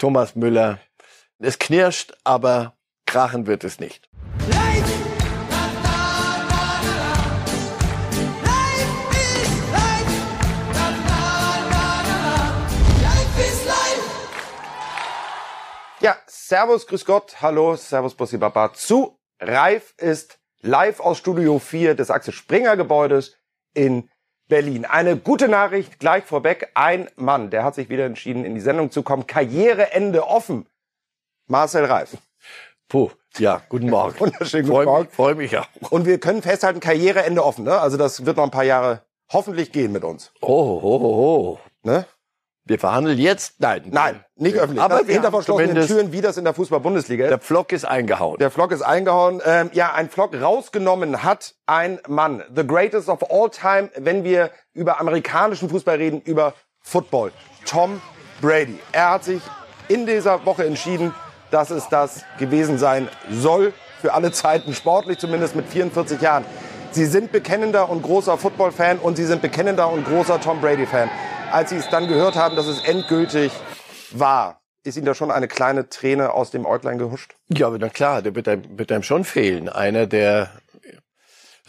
Thomas Müller. Es knirscht, aber krachen wird es nicht. Ja, Servus, Grüß Gott, hallo, Servus, Bossi Baba zu Reif ist live aus Studio 4 des Axel Springer Gebäudes in Berlin. Eine gute Nachricht gleich vorweg. Ein Mann, der hat sich wieder entschieden, in die Sendung zu kommen. Karriereende offen. Marcel Reif. Puh, ja, guten Morgen. Wunderschönen guten Freu Morgen. mich, freu mich auch. Und wir können festhalten, Karriereende offen. Ne? Also das wird noch ein paar Jahre hoffentlich gehen mit uns. Oh, oh, oh, oh. Ne? Wir verhandeln jetzt? Nein. Nein, nicht öffentlich. Aber hinter verschlossenen Türen, wie das in der Fußball-Bundesliga ist. Der Pflock ist eingehauen. Der Flock ist eingehauen. Ähm, ja, ein Flock rausgenommen hat ein Mann. The greatest of all time, wenn wir über amerikanischen Fußball reden, über Football. Tom Brady. Er hat sich in dieser Woche entschieden, dass es das gewesen sein soll. Für alle Zeiten, sportlich zumindest mit 44 Jahren. Sie sind bekennender und großer Football-Fan und Sie sind bekennender und großer Tom Brady-Fan. Als Sie es dann gehört haben, dass es endgültig war, ist Ihnen da schon eine kleine Träne aus dem Äuglein gehuscht? Ja, aber na klar, der wird einem, wird einem schon fehlen. Einer, der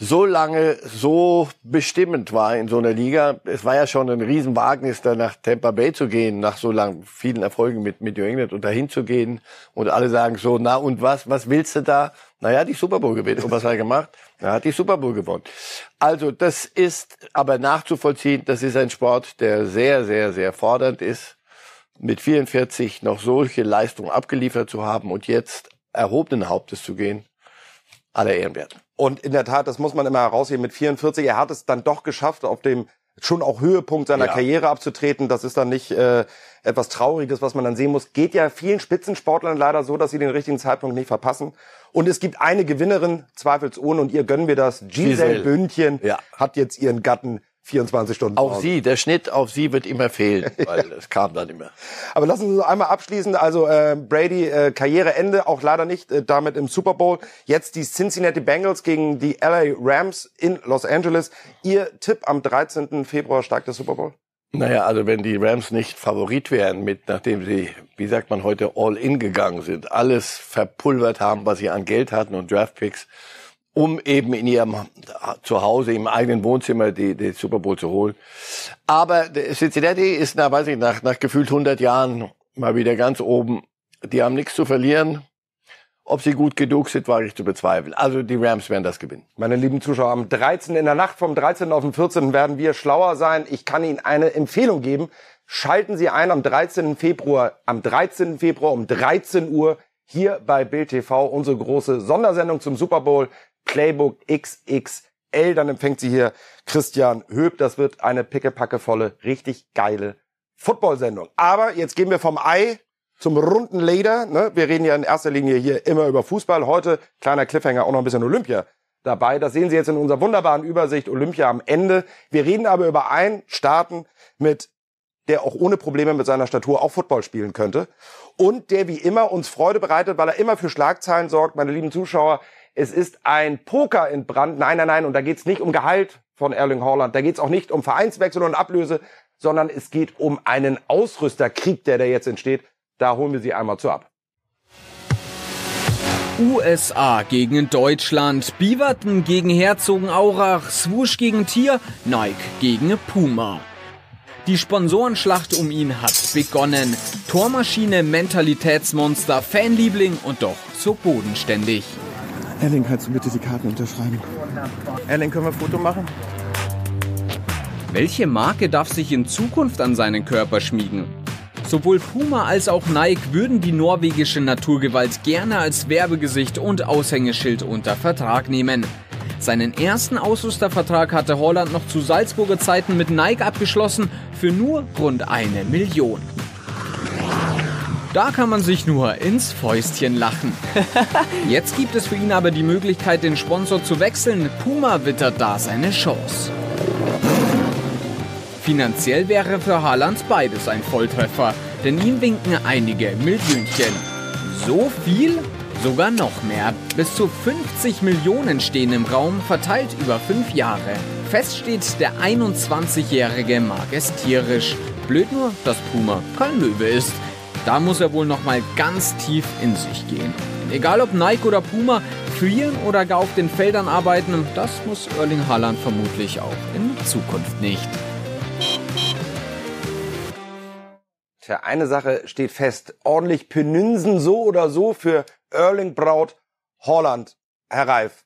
so lange so bestimmend war in so einer Liga. Es war ja schon ein Riesenwagnis, da nach Tampa Bay zu gehen, nach so lang vielen Erfolgen mit, mit New England und dahin zu gehen. Und alle sagen so, na und was, was willst du da? Naja, die Super Bowl gewinnen. Und was hat er gemacht? Er hat die Super Bowl gewonnen. Also das ist aber nachzuvollziehen, das ist ein Sport, der sehr, sehr, sehr fordernd ist mit 44 noch solche Leistungen abgeliefert zu haben und jetzt erhobenen Hauptes zu gehen, aller Ehren wert. Und in der Tat, das muss man immer herausheben, mit 44, er hat es dann doch geschafft, auf dem schon auch Höhepunkt seiner Ja. Karriere abzutreten. Das ist dann nicht äh, etwas Trauriges, was man dann sehen muss. Geht ja vielen Spitzensportlern leider so, dass sie den richtigen Zeitpunkt nicht verpassen. Und es gibt eine Gewinnerin, zweifelsohne, und ihr gönnen wir das. Giselle, Giselle. Bündchen Ja. hat jetzt ihren Gatten 24 Stunden. Auch Pause. sie, der Schnitt auf sie wird immer fehlen, weil es kam dann immer. Aber lassen Sie uns einmal abschließen. Also äh, Brady äh, Karriereende, auch leider nicht äh, damit im Super Bowl. Jetzt die Cincinnati Bengals gegen die LA Rams in Los Angeles. Ihr Tipp am 13. Februar steigt der Super Bowl? Naja, also wenn die Rams nicht Favorit wären, mit nachdem sie, wie sagt man heute, all in gegangen sind, alles verpulvert haben, was sie an Geld hatten und Draftpicks, um eben in ihrem Zuhause, im eigenen Wohnzimmer die, die Super Bowl zu holen. Aber Cincinnati ist, na, weiß ich, nach, nach gefühlt 100 Jahren mal wieder ganz oben. Die haben nichts zu verlieren. Ob sie gut genug sind, wage ich zu bezweifeln. Also die Rams werden das gewinnen. Meine lieben Zuschauer, am 13. in der Nacht vom 13. auf den 14. werden wir schlauer sein. Ich kann Ihnen eine Empfehlung geben. Schalten Sie ein am 13. Februar, am 13. Februar um 13 Uhr hier bei Bild TV unsere große Sondersendung zum Super Bowl Playbook XXL. Dann empfängt Sie hier Christian Höb. Das wird eine pickepackevolle, richtig geile Football-Sendung. Aber jetzt gehen wir vom Ei zum runden Leder. Ne? Wir reden ja in erster Linie hier immer über Fußball. Heute, kleiner Cliffhanger, auch noch ein bisschen Olympia dabei. Das sehen Sie jetzt in unserer wunderbaren Übersicht Olympia am Ende. Wir reden aber über einen Starten mit der auch ohne Probleme mit seiner Statur auch Football spielen könnte. Und der wie immer uns Freude bereitet, weil er immer für Schlagzeilen sorgt, meine lieben Zuschauer. Es ist ein Poker in Brand. Nein, nein, nein. Und da geht's nicht um Gehalt von Erling Haaland. Da geht's auch nicht um Vereinswechsel und Ablöse, sondern es geht um einen Ausrüsterkrieg, der da jetzt entsteht. Da holen wir Sie einmal zu ab. USA gegen Deutschland, Beaverton gegen Herzogenaurach, Swoosh gegen Tier, Nike gegen Puma. Die Sponsorenschlacht um ihn hat begonnen. Tormaschine, Mentalitätsmonster, Fanliebling und doch so bodenständig. Erling, kannst du bitte die Karten unterschreiben? Erling, können wir ein Foto machen? Welche Marke darf sich in Zukunft an seinen Körper schmiegen? Sowohl Puma als auch Nike würden die norwegische Naturgewalt gerne als Werbegesicht und Aushängeschild unter Vertrag nehmen. Seinen ersten Ausrüstervertrag hatte Holland noch zu Salzburger Zeiten mit Nike abgeschlossen für nur rund eine Million. Da kann man sich nur ins Fäustchen lachen. Jetzt gibt es für ihn aber die Möglichkeit, den Sponsor zu wechseln. Puma wittert da seine Chance. Finanziell wäre für Haaland beides ein Volltreffer, denn ihm winken einige Millionchen. So viel? Sogar noch mehr. Bis zu 50 Millionen stehen im Raum, verteilt über fünf Jahre. Fest steht, der 21-Jährige mag es tierisch. Blöd nur, dass Puma kein Löwe ist. Da muss er wohl noch mal ganz tief in sich gehen. Egal ob Nike oder Puma, frieren oder gar auf den Feldern arbeiten, das muss Erling Haaland vermutlich auch in Zukunft nicht. Tja, eine Sache steht fest. Ordentlich Penünsen so oder so für Erling Braut Holland. Herr Reif,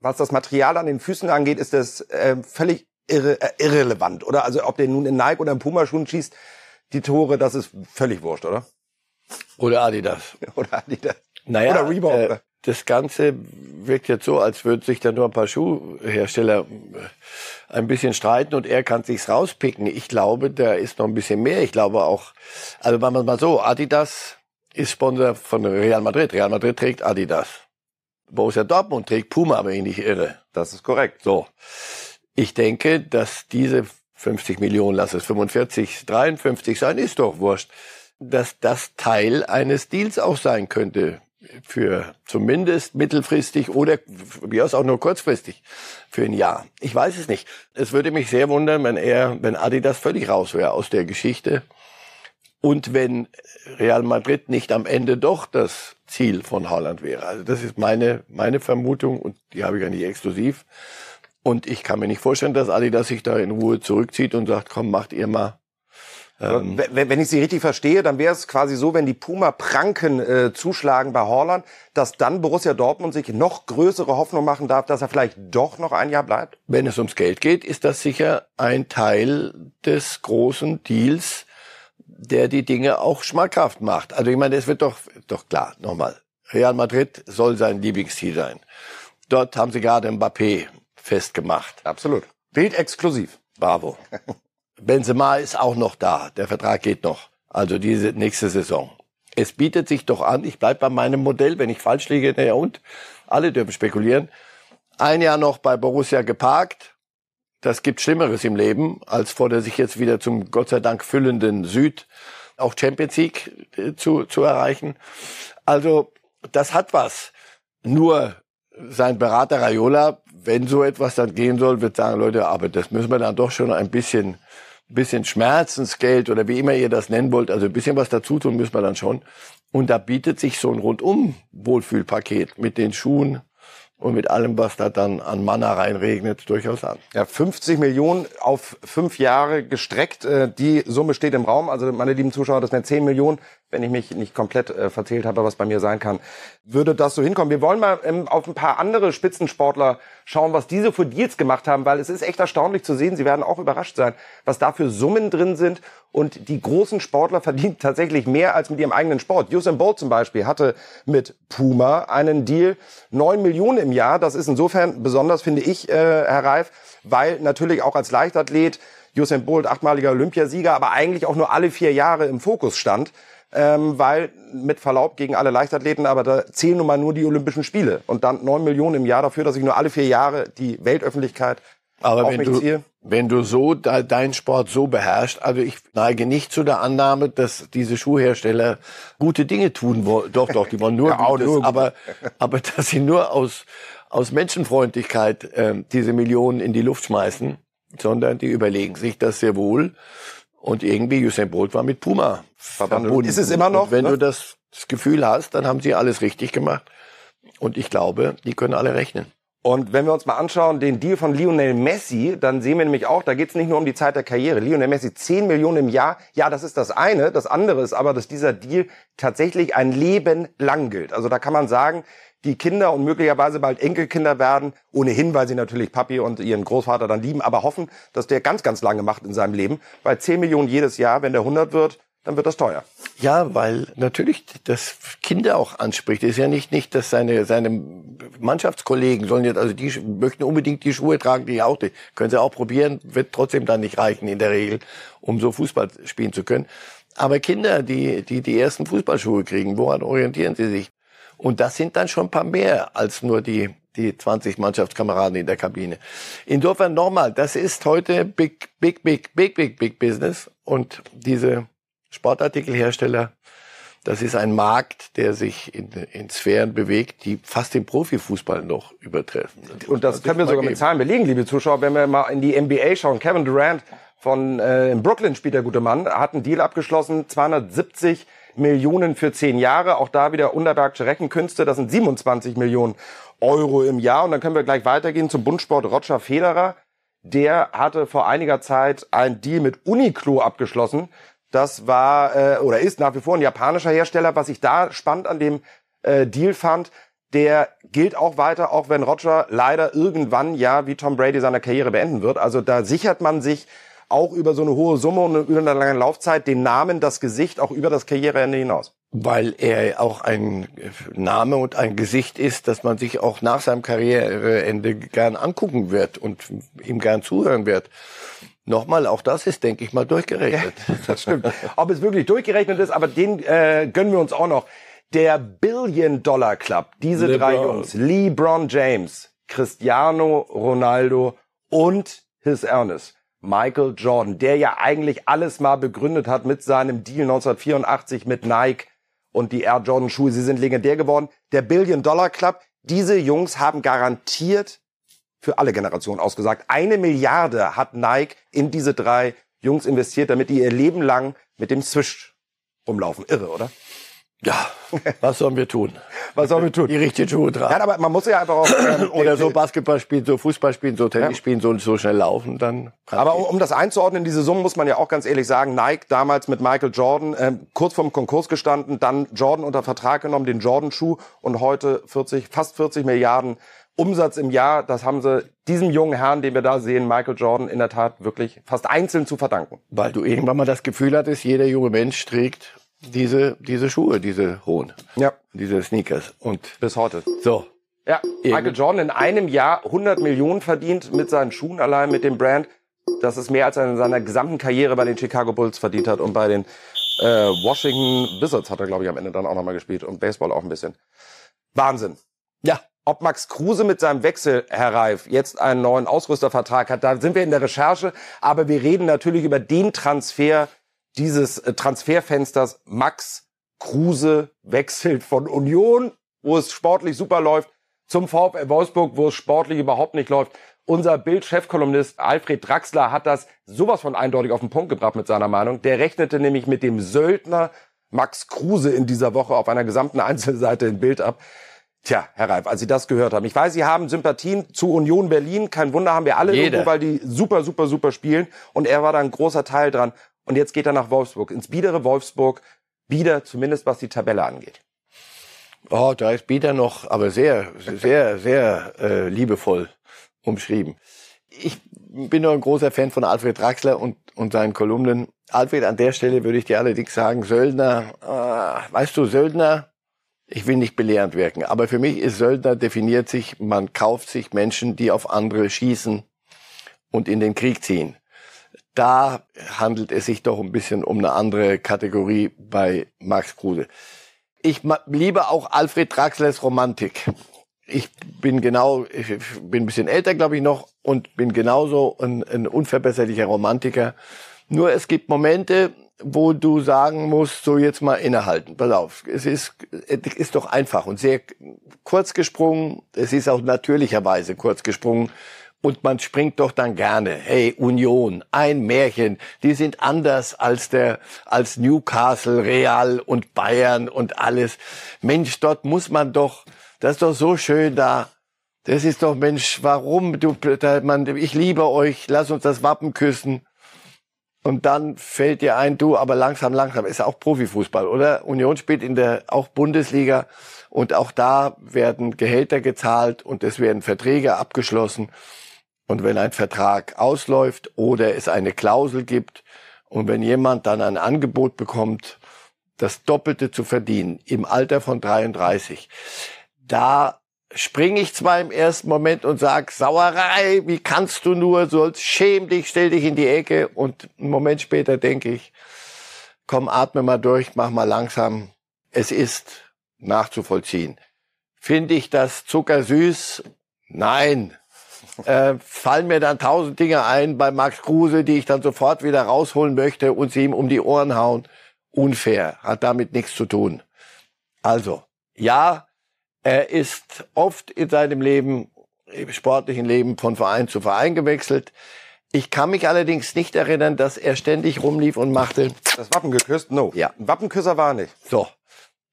was das Material an den Füßen angeht, ist das äh, völlig irre, äh, irrelevant, oder? Also ob der nun in Nike oder in Puma-Schuhen schießt, die Tore, das ist völlig wurscht, oder? Oder Adidas. oder Adidas. Naja, oder Reebok. Äh, das Ganze wirkt jetzt so, als würden sich da nur ein paar Schuhhersteller äh, ein bisschen streiten und er kann sich's rauspicken. Ich glaube, da ist noch ein bisschen mehr. Ich glaube auch, also machen wir mal so, Adidas ist Sponsor von Real Madrid. Real Madrid trägt Adidas. Borussia Dortmund trägt Puma, aber ich nicht irre. Das ist korrekt. So. Ich denke, dass diese 50 Millionen, lass es 45, 53 sein, ist doch wurscht, dass das Teil eines Deals auch sein könnte für zumindest mittelfristig oder wie aus auch nur kurzfristig für ein Jahr. Ich weiß es nicht. Es würde mich sehr wundern, wenn er, wenn Adidas völlig raus wäre aus der Geschichte und wenn Real Madrid nicht am Ende doch das Ziel von Holland wäre. Also das ist meine meine Vermutung und die habe ich ja nicht exklusiv. Und ich kann mir nicht vorstellen, dass Adidas sich da in Ruhe zurückzieht und sagt, komm, macht ihr mal ähm, wenn ich Sie richtig verstehe, dann wäre es quasi so, wenn die Puma-Pranken äh, zuschlagen bei Horland, dass dann Borussia Dortmund sich noch größere Hoffnung machen darf, dass er vielleicht doch noch ein Jahr bleibt? Wenn es ums Geld geht, ist das sicher ein Teil des großen Deals, der die Dinge auch schmackhaft macht. Also ich meine, es wird doch, doch klar, nochmal. Real Madrid soll sein Lieblingsziel sein. Dort haben sie gerade Mbappé festgemacht. Absolut. Bild exklusiv. Bravo. Benzema ist auch noch da. Der Vertrag geht noch. Also diese nächste Saison. Es bietet sich doch an, ich bleib bei meinem Modell, wenn ich falsch liege, naja und, alle dürfen spekulieren. Ein Jahr noch bei Borussia geparkt. Das gibt Schlimmeres im Leben, als vor der sich jetzt wieder zum Gott sei Dank füllenden Süd auch Champions League äh, zu, zu erreichen. Also, das hat was. Nur sein Berater Raiola, wenn so etwas dann gehen soll, wird sagen, Leute, aber das müssen wir dann doch schon ein bisschen bisschen Schmerzensgeld oder wie immer ihr das nennen wollt, also ein bisschen was dazu tun müssen wir dann schon. Und da bietet sich so ein rundum Wohlfühlpaket mit den Schuhen, und mit allem, was da dann an Manna reinregnet, durchaus an. Ja, 50 Millionen auf fünf Jahre gestreckt. Äh, die Summe steht im Raum. Also meine lieben Zuschauer, das wären 10 Millionen, wenn ich mich nicht komplett äh, verzählt habe, was bei mir sein kann. Würde das so hinkommen? Wir wollen mal ähm, auf ein paar andere Spitzensportler schauen, was diese für Deals gemacht haben, weil es ist echt erstaunlich zu sehen. Sie werden auch überrascht sein, was da für Summen drin sind und die großen Sportler verdienen tatsächlich mehr als mit ihrem eigenen Sport. Usain Bolt zum Beispiel hatte mit Puma einen Deal, neun Millionen im Jahr. Das ist insofern besonders, finde ich, äh, Herr Reif, weil natürlich auch als Leichtathlet Usain Bolt, achtmaliger Olympiasieger, aber eigentlich auch nur alle vier Jahre im Fokus stand. Ähm, weil mit Verlaub gegen alle Leichtathleten, aber da zählen nun mal nur die Olympischen Spiele und dann neun Millionen im Jahr dafür, dass ich nur alle vier Jahre die Weltöffentlichkeit aber wenn du, wenn du so de, deinen Sport so beherrschst, also ich neige nicht zu der Annahme, dass diese Schuhhersteller gute Dinge tun wollen. Doch, doch, die wollen nur, ja, Gutes, nur aber, aber dass sie nur aus, aus Menschenfreundlichkeit äh, diese Millionen in die Luft schmeißen, sondern die überlegen sich das sehr wohl. Und irgendwie Usain Bolt war mit Puma verbunden. Ist es immer noch? Und wenn ne? du das, das Gefühl hast, dann haben sie alles richtig gemacht. Und ich glaube, die können alle rechnen. Und wenn wir uns mal anschauen, den Deal von Lionel Messi, dann sehen wir nämlich auch, da geht es nicht nur um die Zeit der Karriere. Lionel Messi 10 Millionen im Jahr, ja, das ist das eine. Das andere ist aber, dass dieser Deal tatsächlich ein Leben lang gilt. Also da kann man sagen, die Kinder und möglicherweise bald Enkelkinder werden, ohnehin, weil sie natürlich Papi und ihren Großvater dann lieben, aber hoffen, dass der ganz, ganz lange macht in seinem Leben. Bei 10 Millionen jedes Jahr, wenn der 100 wird, dann wird das teuer. Ja, weil natürlich das Kinder auch anspricht. Es ist ja nicht, nicht, dass seine, seine Mannschaftskollegen sollen jetzt, also die möchten unbedingt die Schuhe tragen, die auch, die können sie auch probieren, wird trotzdem dann nicht reichen in der Regel, um so Fußball spielen zu können. Aber Kinder, die, die die ersten Fußballschuhe kriegen, woran orientieren sie sich? Und das sind dann schon ein paar mehr als nur die, die 20 Mannschaftskameraden in der Kabine. Insofern nochmal, das ist heute big, big, big, big, big, big Business. Und diese Sportartikelhersteller. Das ist ein Markt, der sich in, in Sphären bewegt, die fast den Profifußball noch übertreffen. Das und das können wir sogar geben. mit Zahlen belegen, liebe Zuschauer. Wenn wir mal in die NBA schauen, Kevin Durant von äh, in Brooklyn spielt der gute Mann, hat einen Deal abgeschlossen, 270 Millionen für zehn Jahre. Auch da wieder Unterbergsche Rechenkünste. Das sind 27 Millionen Euro im Jahr. Und dann können wir gleich weitergehen zum Bundsport Roger Federer. Der hatte vor einiger Zeit ein Deal mit Uniqlo abgeschlossen. Das war äh, oder ist nach wie vor ein japanischer Hersteller. Was ich da spannend an dem äh, Deal fand, der gilt auch weiter, auch wenn Roger leider irgendwann ja wie Tom Brady seine Karriere beenden wird. Also da sichert man sich auch über so eine hohe Summe und über eine lange Laufzeit den Namen, das Gesicht auch über das Karriereende hinaus. Weil er auch ein Name und ein Gesicht ist, dass man sich auch nach seinem Karriereende gern angucken wird und ihm gern zuhören wird. Nochmal, auch das ist, denke ich mal, durchgerechnet. Ja, das stimmt. Ob es wirklich durchgerechnet ist, aber den äh, gönnen wir uns auch noch. Der Billion Dollar Club, diese LeBron. drei Jungs, LeBron James, Cristiano Ronaldo und His Ernest, Michael Jordan, der ja eigentlich alles mal begründet hat mit seinem Deal 1984 mit Nike und die Air Jordan Schuhe, sie sind legendär geworden. Der Billion Dollar Club, diese Jungs haben garantiert für alle Generationen ausgesagt, eine Milliarde hat Nike in diese drei Jungs investiert, damit die ihr Leben lang mit dem Swish rumlaufen. Irre, oder? Ja, was sollen wir tun? Was sollen wir tun? Die richtigen Schuhe tragen. Ja, aber man muss ja einfach auch... Ähm, Oder so Basketball spielen, so Fußball spielen, so Tennis ja. spielen, so, so schnell laufen, dann... Aber um, um, das einzuordnen, diese Summen muss man ja auch ganz ehrlich sagen, Nike damals mit Michael Jordan, äh, kurz vorm Konkurs gestanden, dann Jordan unter Vertrag genommen, den Jordan-Schuh und heute 40, fast 40 Milliarden Umsatz im Jahr, das haben sie diesem jungen Herrn, den wir da sehen, Michael Jordan, in der Tat wirklich fast einzeln zu verdanken. Weil du irgendwann mal das Gefühl hattest, jeder junge Mensch trägt diese, diese Schuhe, diese hohen. Ja. Diese Sneakers. Und bis heute. So. Ja, Michael Jordan in einem Jahr 100 Millionen verdient mit seinen Schuhen allein, mit dem Brand. Das ist mehr als er in seiner gesamten Karriere bei den Chicago Bulls verdient hat und bei den äh, Washington Wizards hat er, glaube ich, am Ende dann auch nochmal gespielt und Baseball auch ein bisschen. Wahnsinn. Ja, ob Max Kruse mit seinem Wechsel, Herr Reif, jetzt einen neuen Ausrüstervertrag hat, da sind wir in der Recherche. Aber wir reden natürlich über den Transfer dieses äh, Transferfensters. Max Kruse wechselt von Union, wo es sportlich super läuft, zum VfL Wolfsburg, wo es sportlich überhaupt nicht läuft. Unser Bild-Chefkolumnist Alfred Draxler hat das sowas von eindeutig auf den Punkt gebracht mit seiner Meinung. Der rechnete nämlich mit dem Söldner Max Kruse in dieser Woche auf einer gesamten Einzelseite in Bild ab. Tja, Herr Reif, als Sie das gehört haben. Ich weiß, Sie haben Sympathien zu Union Berlin. Kein Wunder, haben wir alle Jeder. irgendwo, weil die super, super, super spielen. Und er war da ein großer Teil dran. Und jetzt geht er nach Wolfsburg, ins biedere Wolfsburg. Bieder, zumindest was die Tabelle angeht. Oh, da ist Bieder noch, aber sehr, sehr, sehr äh, liebevoll umschrieben. Ich bin nur ein großer Fan von Alfred Draxler und, und seinen Kolumnen. Alfred, an der Stelle würde ich dir allerdings sagen, Söldner, äh, weißt du, Söldner ich will nicht belehrend wirken, aber für mich ist Söldner definiert sich, man kauft sich Menschen, die auf andere schießen und in den Krieg ziehen. Da handelt es sich doch ein bisschen um eine andere Kategorie bei Max Kruse. Ich liebe auch Alfred Draxlers Romantik. Ich bin genau, ich bin ein bisschen älter, glaube ich noch, und bin genauso ein, ein unverbesserlicher Romantiker. Nur es gibt Momente, wo du sagen musst, so jetzt mal innehalten. Pass auf, es ist, es ist doch einfach und sehr kurz gesprungen. Es ist auch natürlicherweise kurz gesprungen. Und man springt doch dann gerne. Hey, Union, ein Märchen. Die sind anders als der, als Newcastle, Real und Bayern und alles. Mensch, dort muss man doch, das ist doch so schön da. Das ist doch, Mensch, warum, du, man, ich liebe euch, lass uns das Wappen küssen. Und dann fällt dir ein, du, aber langsam, langsam ist auch Profifußball, oder? Union spielt in der auch Bundesliga und auch da werden Gehälter gezahlt und es werden Verträge abgeschlossen. Und wenn ein Vertrag ausläuft oder es eine Klausel gibt und wenn jemand dann ein Angebot bekommt, das Doppelte zu verdienen im Alter von 33, da springe ich zwar im ersten Moment und sag Sauerei, wie kannst du nur, sollst schäm dich, stell dich in die Ecke und einen Moment später denke ich, komm, atme mal durch, mach mal langsam. Es ist nachzuvollziehen. Finde ich das zuckersüß? Nein. Äh, fallen mir dann tausend Dinge ein bei Max Kruse, die ich dann sofort wieder rausholen möchte und sie ihm um die Ohren hauen. Unfair, hat damit nichts zu tun. Also, ja, er ist oft in seinem Leben, im sportlichen Leben von Verein zu Verein gewechselt. Ich kann mich allerdings nicht erinnern, dass er ständig rumlief und machte. Das Wappen geküsst? No. Ja. Ein Wappenküsser war er nicht. So,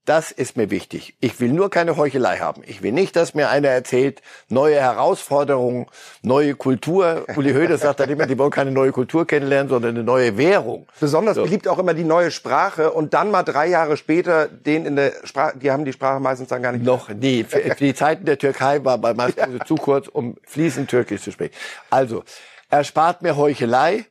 das ist mir wichtig. Ich will nur keine Heuchelei haben. Ich will nicht, dass mir einer erzählt, neue Herausforderungen, neue Kultur. Uli Hoeneß sagt dann immer, die wollen keine neue Kultur kennenlernen, sondern eine neue Währung. Besonders So. beliebt auch immer die neue Sprache und dann mal drei Jahre später den in der Sprache, die haben die Sprache meistens dann gar nicht. Noch nie. Für die Zeiten der Türkei war bei Max Kruse zu kurz, um fließend Türkisch zu sprechen. Also, erspart mir Heuchelei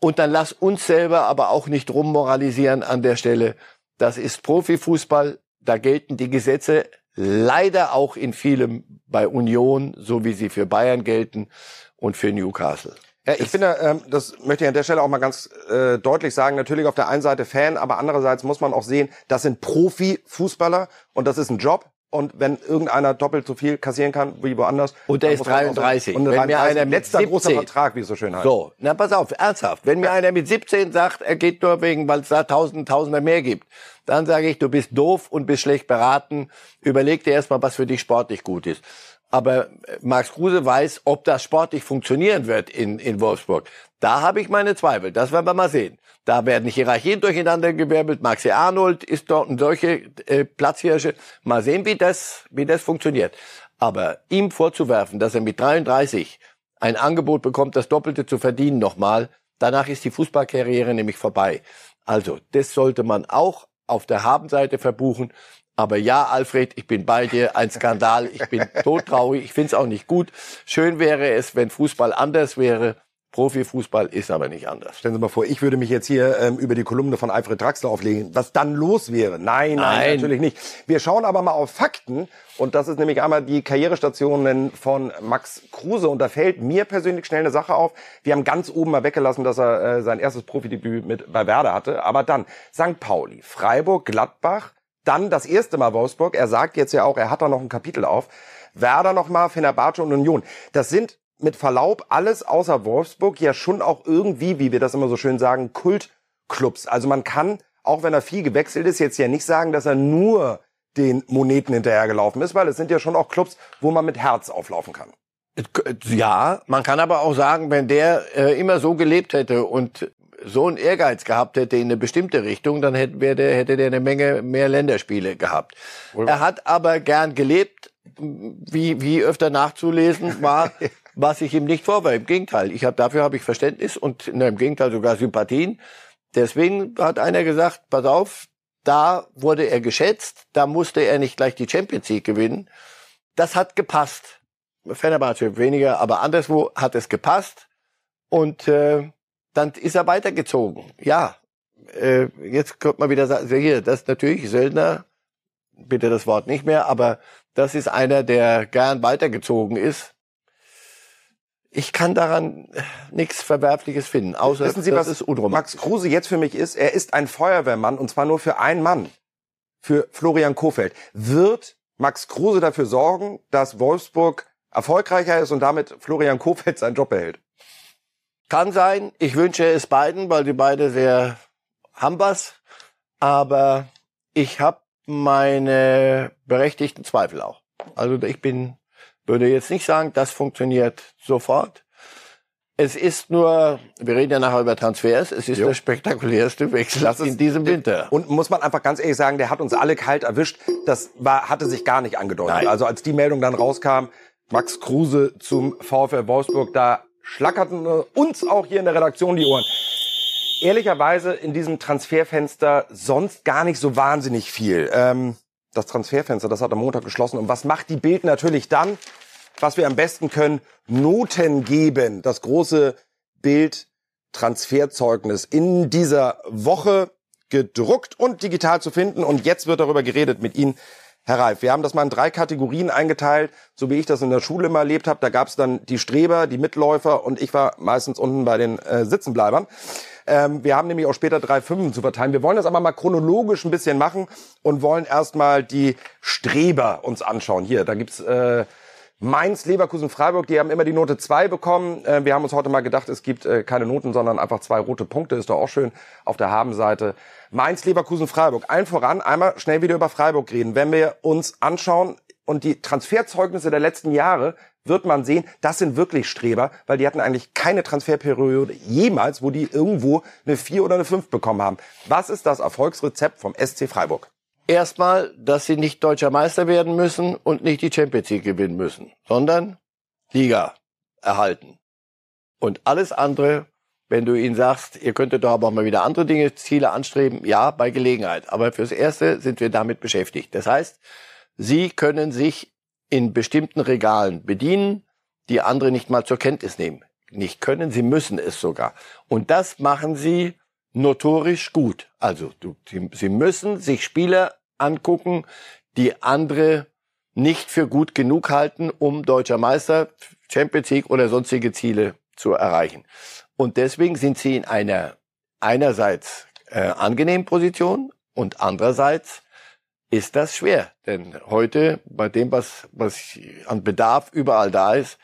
und dann lass uns selber aber auch nicht rummoralisieren an der Stelle. Das ist Profifußball, da gelten die Gesetze leider auch in vielem bei Union, so wie sie für Bayern gelten und für Newcastle. Ja, ich finde, ähm, das möchte ich an der Stelle auch mal ganz äh, deutlich sagen, natürlich auf der einen Seite Fan, aber andererseits muss man auch sehen, das sind Profifußballer und das ist ein Job. Und wenn irgendeiner doppelt so viel kassieren kann wie woanders. Und der ist muss man auch sagen- 33. Und Wenn mir 33, einer mit letzter großer 17 Vertrag, wie es so schön heißt. So, na pass auf, ernsthaft. Wenn mir einer mit 17 sagt, er geht nur wegen, weil es da tausend, tausender mehr gibt, dann sage ich, du bist doof und bist schlecht beraten. Überleg dir erstmal, was für dich sportlich gut ist. Aber äh, Max Kruse weiß, ob das sportlich funktionieren wird in, in Wolfsburg. Da habe ich meine Zweifel. Das werden wir mal sehen. Da werden Hierarchien durcheinander gewirbelt. Maxi Arnold ist dort und solche äh, Platzhirsche. Mal sehen, wie das, wie das funktioniert. Aber ihm vorzuwerfen, dass er mit 33 ein Angebot bekommt, das Doppelte zu verdienen nochmal, danach ist die Fußballkarriere nämlich vorbei. Also, das sollte man auch auf der Habenseite verbuchen. Aber ja, Alfred, ich bin bei dir. Ein Skandal. Ich bin todtraurig. Ich finde es auch nicht gut. Schön wäre es, wenn Fußball anders wäre. Profifußball ist aber nicht anders. Stellen Sie mal vor, ich würde mich jetzt hier ähm, über die Kolumne von Alfred Draxler auflegen. Was dann los wäre? Nein, nein, Nein. natürlich nicht. Wir schauen aber mal auf Fakten. Und das ist nämlich einmal die Karrierestationen von Max Kruse. Und da fällt mir persönlich schnell eine Sache auf. Wir haben ganz oben mal weggelassen, dass er äh, sein erstes Profidebüt mit bei Werder hatte. Aber dann St. Pauli, Freiburg, Gladbach, dann das erste Mal Wolfsburg. Er sagt jetzt ja auch, er hat da noch ein Kapitel auf. Werder nochmal, Fenerbahce und Union. Das sind mit Verlaub alles außer Wolfsburg ja schon auch irgendwie, wie wir das immer so schön sagen, Kultclubs. Also man kann, auch wenn er viel gewechselt ist, jetzt ja nicht sagen, dass er nur den Moneten hinterhergelaufen ist, weil es sind ja schon auch Clubs, wo man mit Herz auflaufen kann. Ja, man kann aber auch sagen, wenn der äh, immer so gelebt hätte und so einen Ehrgeiz gehabt hätte in eine bestimmte Richtung, dann hätte, der, hätte der eine Menge mehr Länderspiele gehabt. Er hat aber gern gelebt, wie, wie öfter nachzulesen war, was ich ihm nicht vorwerfe. Im Gegenteil, ich hab, dafür habe ich Verständnis und na, im Gegenteil sogar Sympathien. Deswegen hat einer gesagt, pass auf, da wurde er geschätzt, da musste er nicht gleich die Champions League gewinnen. Das hat gepasst. Fenerbahce weniger, aber anderswo hat es gepasst. Und äh, dann ist er weitergezogen. Ja, äh, jetzt könnte man wieder sagen, hier, das ist natürlich Söldner, bitte das Wort nicht mehr, aber das ist einer, der gern weitergezogen ist. Ich kann daran nichts Verwerfliches finden, außer Wissen Sie, das was ist unromantisch. Max Kruse jetzt für mich ist? Er ist ein Feuerwehrmann und zwar nur für einen Mann. Für Florian Kofeld. Wird Max Kruse dafür sorgen, dass Wolfsburg erfolgreicher ist und damit Florian Kofeld seinen Job behält? Kann sein. Ich wünsche es beiden, weil die beide sehr haben was. Aber ich habe meine berechtigten Zweifel auch. Also ich bin, würde jetzt nicht sagen, das funktioniert sofort. Es ist nur, wir reden ja nachher über Transfers, es ist Jo. der spektakulärste Wechsel ist- in diesem Winter. Und muss man einfach ganz ehrlich sagen, der hat uns alle kalt erwischt. Das war, hatte sich gar nicht angedeutet. Nein. Also als die Meldung dann rauskam, Max Kruse zum VfL Wolfsburg, da schlackerten uns auch hier in der Redaktion die Ohren. Ehrlicherweise in diesem Transferfenster sonst gar nicht so wahnsinnig viel. Ähm, das Transferfenster, das hat am Montag geschlossen. Und was macht die Bild natürlich dann? Was wir am besten können, Noten geben. Das große Bild Transferzeugnis in dieser Woche gedruckt und digital zu finden. Und jetzt wird darüber geredet mit Ihnen, Herr Reif. Wir haben das mal in drei Kategorien eingeteilt, so wie ich das in der Schule immer erlebt habe. Da gab es dann die Streber, die Mitläufer und ich war meistens unten bei den äh, Sitzenbleibern. Ähm, wir haben nämlich auch später drei Fünfen zu verteilen. Wir wollen das aber mal chronologisch ein bisschen machen und wollen erstmal die Streber uns anschauen. Hier, da gibt's äh, Mainz, Leverkusen, Freiburg, die haben immer die Note 2 bekommen. Äh, wir haben uns heute mal gedacht, es gibt äh, keine Noten, sondern einfach zwei rote Punkte. Ist doch auch schön auf der Habenseite. Mainz, Leverkusen, Freiburg. Allen voran einmal schnell wieder über Freiburg reden. Wenn wir uns anschauen und die Transferzeugnisse der letzten Jahre, wird man sehen, das sind wirklich Streber, weil die hatten eigentlich keine Transferperiode jemals, wo die irgendwo eine 4 oder eine 5 bekommen haben. Was ist das Erfolgsrezept vom SC Freiburg? Erstmal, dass sie nicht deutscher Meister werden müssen und nicht die Champions League gewinnen müssen, sondern Liga erhalten. Und alles andere, wenn du ihnen sagst, ihr könntet doch aber auch mal wieder andere Dinge, Ziele anstreben, ja, bei Gelegenheit. Aber fürs Erste sind wir damit beschäftigt. Das heißt, sie können sich in bestimmten Regalen bedienen, die andere nicht mal zur Kenntnis nehmen. Nicht können, sie müssen es sogar. Und das machen sie notorisch gut. Also du, sie, sie müssen sich Spieler angucken, die andere nicht für gut genug halten, um deutscher Meister, Champions League oder sonstige Ziele zu erreichen. Und deswegen sind sie in einer einerseits äh, angenehmen Position und andererseits ist das schwer. Denn heute, bei dem, was, was an Bedarf überall da ist,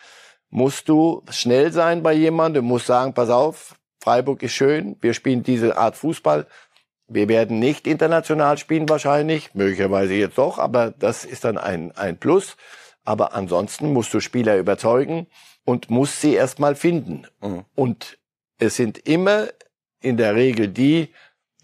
musst du schnell sein bei jemandem, musst sagen, pass auf, Freiburg ist schön, wir spielen diese Art Fußball. Wir werden nicht international spielen wahrscheinlich, möglicherweise jetzt doch, aber das ist dann ein, ein Plus. Aber ansonsten musst du Spieler überzeugen und musst sie erstmal finden. Mhm. Und es sind immer in der Regel die,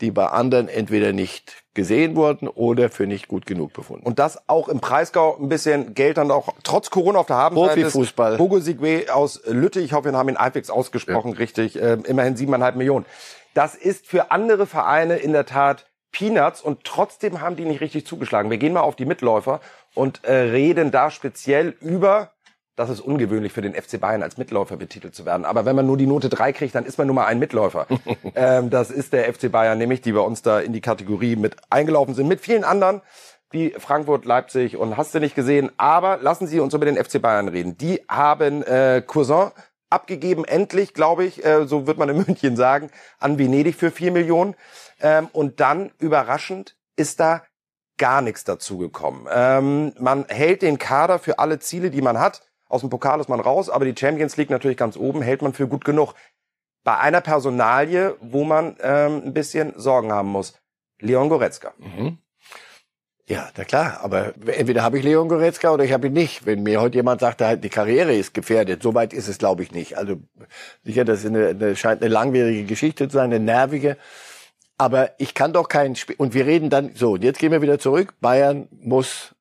die bei anderen entweder nicht gesehen wurden oder für nicht gut genug befunden. Und das auch im Preisgau ein bisschen Geld dann auch trotz Corona auf der Habenseite. Profifußball. Hugo Sigwe aus Lütte, ich hoffe, wir haben ihn halbwegs ausgesprochen, ja. richtig, äh, immerhin siebeneinhalb Millionen. Das ist für andere Vereine in der Tat Peanuts und trotzdem haben die nicht richtig zugeschlagen. Wir gehen mal auf die Mitläufer und äh, reden da speziell über das ist ungewöhnlich für den FC Bayern als Mitläufer betitelt zu werden. Aber wenn man nur die Note 3 kriegt, dann ist man nur mal ein Mitläufer. ähm, das ist der FC Bayern, nämlich die bei uns da in die Kategorie mit eingelaufen sind, mit vielen anderen wie Frankfurt, Leipzig und hast du nicht gesehen. Aber lassen Sie uns über den FC Bayern reden. Die haben äh, Cousin abgegeben, endlich, glaube ich, äh, so wird man in München sagen, an Venedig für vier Millionen. Ähm, und dann, überraschend, ist da gar nichts dazu gekommen. Ähm, man hält den Kader für alle Ziele, die man hat. Aus dem Pokal ist man raus, aber die Champions League natürlich ganz oben hält man für gut genug. Bei einer Personalie, wo man ähm, ein bisschen Sorgen haben muss. Leon Goretzka. Mhm. Ja, na klar, aber entweder habe ich Leon Goretzka oder ich habe ihn nicht. Wenn mir heute jemand sagt, die Karriere ist gefährdet, so weit ist es, glaube ich, nicht. Also sicher, das eine, eine, scheint eine langwierige Geschichte zu sein, eine nervige. Aber ich kann doch kein Spiel. Und wir reden dann so. Jetzt gehen wir wieder zurück. Bayern muss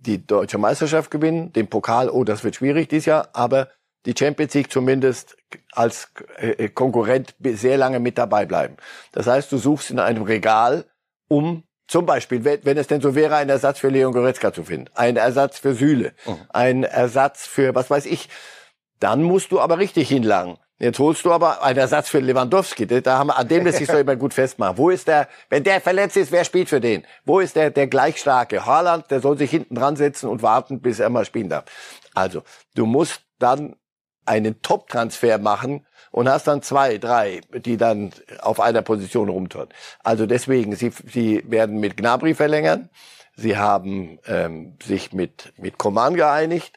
die deutsche Meisterschaft gewinnen, den Pokal. Oh, das wird schwierig dieses Jahr. Aber die Champions League zumindest als äh, Konkurrent sehr lange mit dabei bleiben. Das heißt, du suchst in einem Regal um zum Beispiel, wenn es denn so wäre, ein Ersatz für Leon Goretzka zu finden, ein Ersatz für Süle, mhm. ein Ersatz für, was weiß ich, dann musst du aber richtig hinlangen. Jetzt holst du aber einen Ersatz für Lewandowski. Da haben wir, an dem lässt sich so immer gut festmachen. Wo ist der, wenn der verletzt ist, wer spielt für den? Wo ist der, der gleich starke? Haaland, der soll sich hinten dran setzen und warten, bis er mal spielen darf. Also, du musst dann einen Top-Transfer machen, und hast dann zwei, drei, die dann auf einer Position rumtun. Also deswegen, sie, sie werden mit Gnabry verlängern. Sie haben ähm, sich mit, mit Coman geeinigt.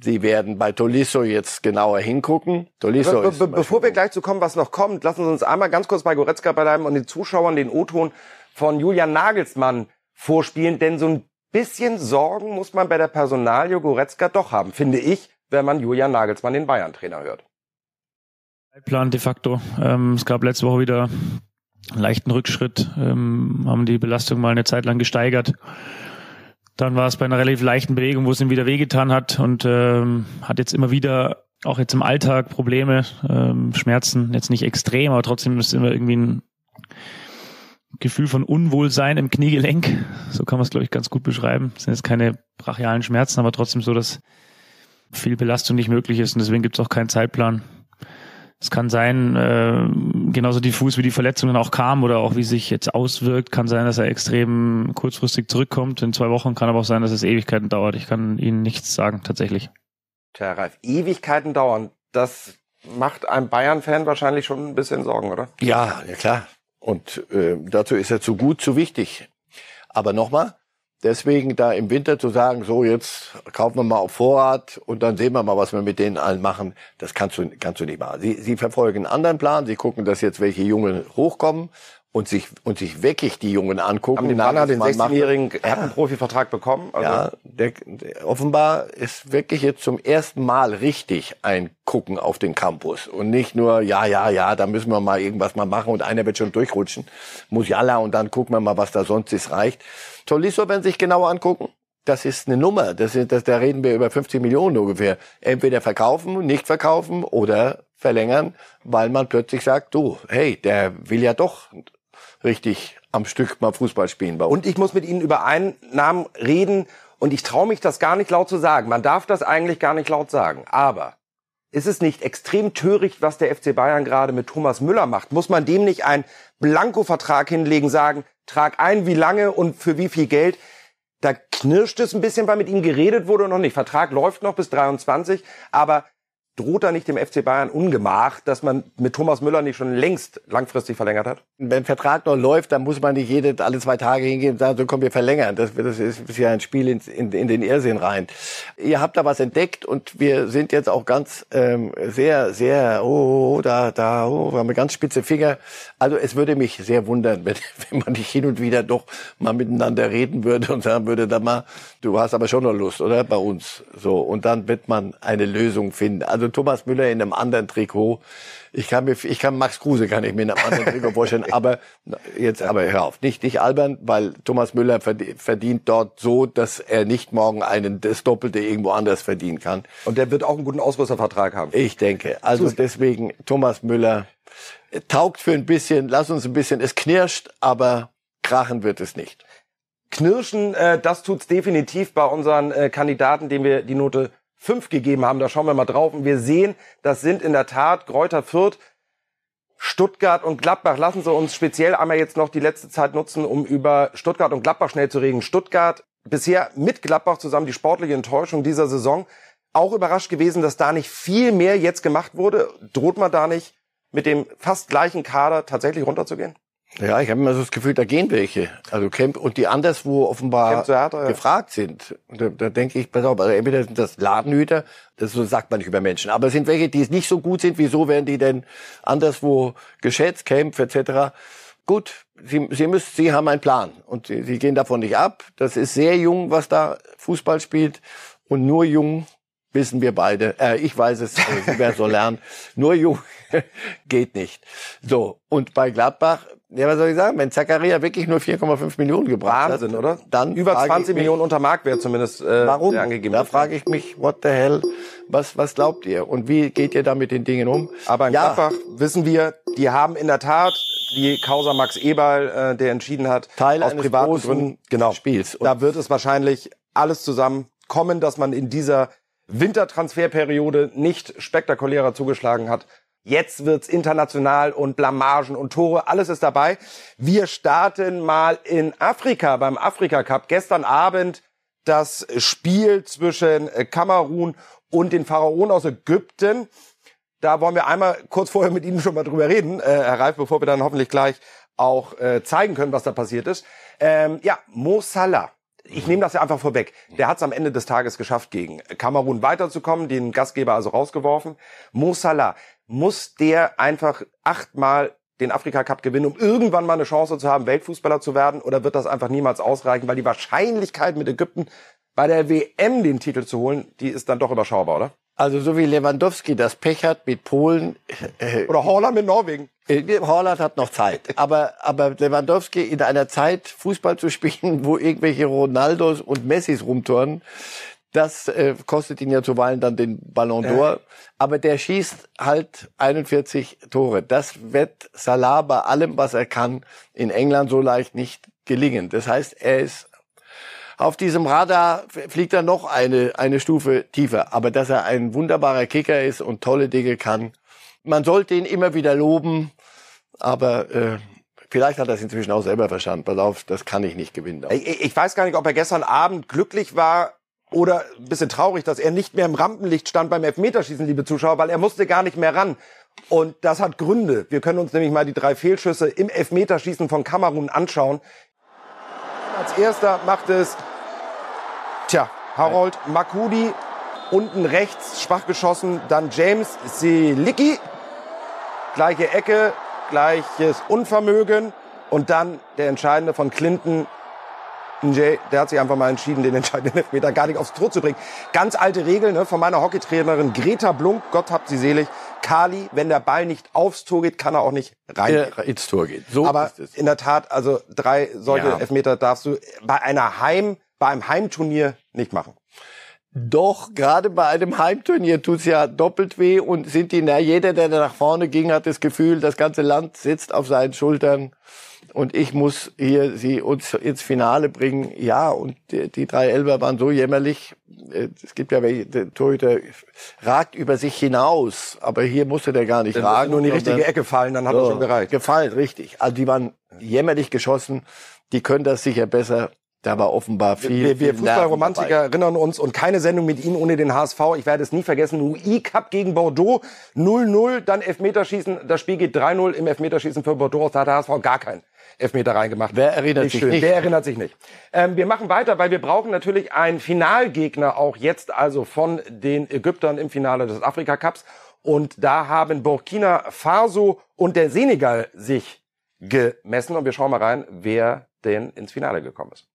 Sie werden bei Tolisso jetzt genauer hingucken. Tolisso be be bevor wir gleich zu kommen, was noch kommt, lassen Sie uns einmal ganz kurz bei Goretzka bleiben und den Zuschauern den O-Ton von Julian Nagelsmann vorspielen, denn so ein bisschen Sorgen muss man bei der Personalie Goretzka doch haben, finde ich, wenn man Julian Nagelsmann, den Bayern-Trainer, hört. Plan de facto. Ähm, es gab letzte Woche wieder einen leichten Rückschritt, ähm, haben die Belastung mal eine Zeit lang gesteigert. Dann war es bei einer relativ leichten Bewegung, wo es ihm wieder wehgetan hat und ähm, hat jetzt immer wieder auch jetzt im Alltag Probleme, ähm, Schmerzen, jetzt nicht extrem, aber trotzdem ist immer irgendwie ein Gefühl von Unwohlsein im Kniegelenk. So kann man es, glaube ich, ganz gut beschreiben. Das sind jetzt keine brachialen Schmerzen, aber trotzdem so, dass viel Belastung nicht möglich ist und deswegen gibt es auch keinen Zeitplan. Es kann sein, äh, genauso diffus wie die Verletzungen auch kam oder auch wie sich jetzt auswirkt, kann sein, dass er extrem kurzfristig zurückkommt in zwei Wochen, kann aber auch sein, dass es Ewigkeiten dauert. Ich kann Ihnen nichts sagen, tatsächlich. Tja, Ralf, Ewigkeiten dauern, das macht einem Bayern-Fan wahrscheinlich schon ein bisschen Sorgen, oder? Ja, ja klar. Und äh, dazu ist er zu gut, zu wichtig. Aber nochmal, Deswegen da im Winter zu sagen, so jetzt kaufen wir mal auf Vorrat und dann sehen wir mal, was wir mit denen allen machen, das kannst du, kannst du nicht machen. Sie, sie verfolgen einen anderen Plan, sie gucken, dass jetzt welche Jungen hochkommen und sich, und sich wirklich die Jungen angucken. Haben den Banner, den 16-jährigen, er hat einen Profivertrag bekommen. Also ja, der, der, offenbar ist wirklich jetzt zum ersten Mal richtig ein Gucken auf den Campus und nicht nur, ja, ja, ja, da müssen wir mal irgendwas mal machen und einer wird schon durchrutschen. Musiala und dann gucken wir mal, was da sonst ist, reicht. Tolisso, wenn Sie sich genauer angucken, das ist eine Nummer. Das ist, das, da reden wir über 50 Millionen ungefähr. Entweder verkaufen, nicht verkaufen oder verlängern, weil man plötzlich sagt, du, hey, der will ja doch richtig am Stück mal Fußball spielen bei uns. Und ich muss mit Ihnen über einen Namen reden und ich traue mich das gar nicht laut zu sagen. Man darf das eigentlich gar nicht laut sagen. Aber ist es nicht extrem töricht, was der FC Bayern gerade mit Thomas Müller macht? Muss man dem nicht einen Blankovertrag hinlegen, sagen, trag ein, wie lange und für wie viel Geld? Da knirscht es ein bisschen, weil mit ihm geredet wurde noch nicht. Vertrag läuft noch bis 23, aber droht da nicht dem FC Bayern Ungemach, dass man mit Thomas Müller nicht schon längst langfristig verlängert hat? Wenn Vertrag noch läuft, dann muss man nicht jede, alle zwei Tage hingehen und sagen, so komm, wir verlängern. Das, das ist ja ein Spiel in, in, in, den Irrsinn rein. Ihr habt da was entdeckt und wir sind jetzt auch ganz ähm, sehr, sehr, oh, oh da, da, oh, wir haben ganz spitze Finger. Also es würde mich sehr wundern, wenn, wenn man nicht hin und wieder doch mal miteinander reden würde und sagen würde, da mal, du hast aber schon noch Lust, oder? Bei uns. So. Und dann wird man eine Lösung finden. Also Thomas Müller in einem anderen Trikot. Ich kann mir, ich kann Max Kruse kann ich mir in einem anderen Trikot vorstellen, aber jetzt, aber hör auf, nicht, nicht albern, weil Thomas Müller verdient dort so, dass er nicht morgen einen, das Doppelte irgendwo anders verdienen kann. Und der wird auch einen guten Ausrüstervertrag haben. Ich denke. Also deswegen, Thomas Müller taugt für ein bisschen, lass uns ein bisschen, es knirscht, aber krachen wird es nicht. Knirschen, äh, das tut's definitiv bei unseren äh, Kandidaten, dem wir die Note 5 gegeben haben. Da schauen wir mal drauf. Und wir sehen, das sind in der Tat Kräuter Fürth, Stuttgart und Gladbach. Lassen Sie uns speziell einmal jetzt noch die letzte Zeit nutzen, um über Stuttgart und Gladbach schnell zu reden. Stuttgart bisher mit Gladbach zusammen die sportliche Enttäuschung dieser Saison. Auch überrascht gewesen, dass da nicht viel mehr jetzt gemacht wurde. Droht man da nicht mit dem fast gleichen Kader tatsächlich runterzugehen? Ja, ich habe immer so das Gefühl, da gehen welche. Also Camp und die anderswo offenbar Theater, ja. gefragt sind. Und da, da denke ich, pass auf, also entweder sind das Ladenhüter, das so sagt man nicht über Menschen, aber es sind welche, die es nicht so gut sind. Wieso werden die denn anderswo geschätzt, Camp etc. Gut, sie, sie müssen, sie haben einen Plan und sie, sie gehen davon nicht ab. Das ist sehr jung, was da Fußball spielt und nur jung wissen wir beide. Äh, ich weiß es, äh, Sie werden so lernen. Nur jung geht nicht. So und bei Gladbach ja, was soll ich sagen? Wenn Zakaria wirklich nur 4,5 Millionen gebracht hat, oder? Dann über 20 Millionen unter Marktwert zumindest äh, warum? angegeben. Da frage ich mich, what the hell? Was was glaubt ihr? Und wie geht ihr da mit den Dingen um? Aber in ja. Gladbach wissen wir, die haben in der Tat die Causa Max Eberl, äh, der entschieden hat, Teil aus privaten Gründen genau. Spiels. Und da wird es wahrscheinlich alles zusammen kommen, dass man in dieser Wintertransferperiode nicht spektakulärer zugeschlagen hat Jetzt wird's international und Blamagen und Tore, alles ist dabei. Wir starten mal in Afrika beim Afrika Cup. Gestern Abend das Spiel zwischen Kamerun und den Pharaonen aus Ägypten. Da wollen wir einmal kurz vorher mit Ihnen schon mal drüber reden, äh, Herr Reif, bevor wir dann hoffentlich gleich auch äh, zeigen können, was da passiert ist. Ähm, ja, Mo Salah. Ich nehme das ja einfach vorweg. Der hat es am Ende des Tages geschafft, gegen Kamerun weiterzukommen, den Gastgeber also rausgeworfen. Mo Salah, muss der einfach achtmal den Afrika Cup gewinnen, um irgendwann mal eine Chance zu haben, Weltfußballer zu werden? Oder wird das einfach niemals ausreichen? Weil die Wahrscheinlichkeit mit Ägypten bei der WM den Titel zu holen, die ist dann doch überschaubar, oder? Also so wie Lewandowski das Pech hat mit Polen. Äh, oder Holland mit Norwegen. Äh, Holland hat noch Zeit. Aber, aber Lewandowski in einer Zeit Fußball zu spielen, wo irgendwelche Ronaldos und Messis rumturnen, das äh, kostet ihn ja zuweilen dann den Ballon d'Or. Äh. Aber der schießt halt 41 Tore. Das wird Salah bei allem, was er kann, in England so leicht nicht gelingen. Das heißt, er ist auf diesem Radar fliegt er noch eine, eine Stufe tiefer. Aber dass er ein wunderbarer Kicker ist und tolle Dinge kann, man sollte ihn immer wieder loben. Aber äh, Vielleicht hat er es inzwischen auch selber verstanden. Pass auf, das kann ich nicht gewinnen. Ich, ich weiß gar nicht, ob er gestern Abend glücklich war oder ein bisschen traurig, dass er nicht mehr im Rampenlicht stand beim Elfmeterschießen, liebe Zuschauer, weil er musste gar nicht mehr ran. Und das hat Gründe. Wir können uns nämlich mal die drei Fehlschüsse im Elfmeterschießen von Kamerun anschauen. Als erster macht es, tja, Harold Makudi, unten rechts, schwach geschossen, dann James Selicki, gleiche Ecke, gleiches Unvermögen. Und dann der entscheidende von Clinton. Jay, der hat sich einfach mal entschieden, den entscheidenden Elfmeter gar nicht aufs Tor zu bringen. Ganz alte Regel ne, von meiner Hockeytrainerin Greta Blunk, Gott habt sie selig. Kali, wenn der Ball nicht aufs Tor geht, kann er auch nicht rein. Der ins Tor geht. So Aber ist es. in der Tat, also drei solche Ja. Elfmeter darfst du bei einer Heim, bei einem Heimturnier nicht machen. Doch, gerade bei einem Heimturnier tut's ja doppelt weh und sind die, na, jeder, der da nach vorne ging, hat das Gefühl, das ganze Land sitzt auf seinen Schultern und ich muss hier sie uns ins Finale bringen. Ja, und die, die drei Elber waren so jämmerlich. Äh, Es gibt ja welche, der Torhüter ragt über sich hinaus, aber hier musste der gar nicht Dann muss ragen. nur in die richtige Ecke fallen, dann hat so, das schon gereicht. Gefallen, richtig. Also die waren jämmerlich geschossen. Die können das sicher besser. Da war offenbar viel. Wir, wir Fußballromantiker erinnern uns und keine Sendung mit Ihnen ohne den HSV. Ich werde es nie vergessen. UI Cup gegen Bordeaux 0-0, dann Elfmeterschießen. Das Spiel geht 3-0 im Elfmeterschießen für Bordeaux. Da hat der HSV gar keinen Elfmeter reingemacht. Wer erinnert Nicht sich schön. nicht? Wer erinnert sich nicht? Ähm, wir machen weiter, weil wir brauchen natürlich einen Finalgegner auch jetzt, also von den Ägyptern im Finale des Afrika Cups. Und da haben Burkina Faso und der Senegal sich gemessen. Und wir schauen mal rein, wer denn ins Finale gekommen ist.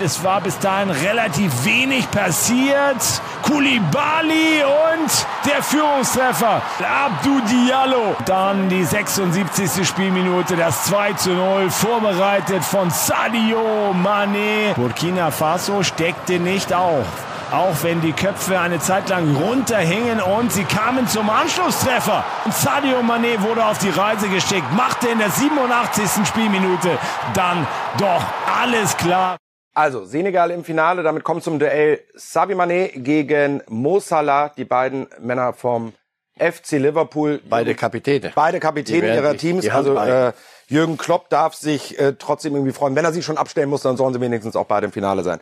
Es war bis dahin relativ wenig passiert. Koulibaly und der Führungstreffer. Abdou Diallo. Dann die 76. Spielminute, das 2 zu 0, vorbereitet von Sadio Mané. Burkina Faso steckte nicht auf. Auch wenn die Köpfe eine Zeit lang runterhingen und sie kamen zum Anschlusstreffer. Und Sadio Mané wurde auf die Reise geschickt, machte in der 87. Spielminute dann doch alles klar. Also, Senegal im Finale, damit kommt zum Duell Savi Mané gegen Mo Salah, die beiden Männer vom FC Liverpool. Beide Kapitäne. Beide Kapitäne ihrer Teams. Also äh. Jürgen Klopp darf sich äh, trotzdem irgendwie freuen. Wenn er sich schon abstellen muss, dann sollen sie wenigstens auch beide im Finale sein.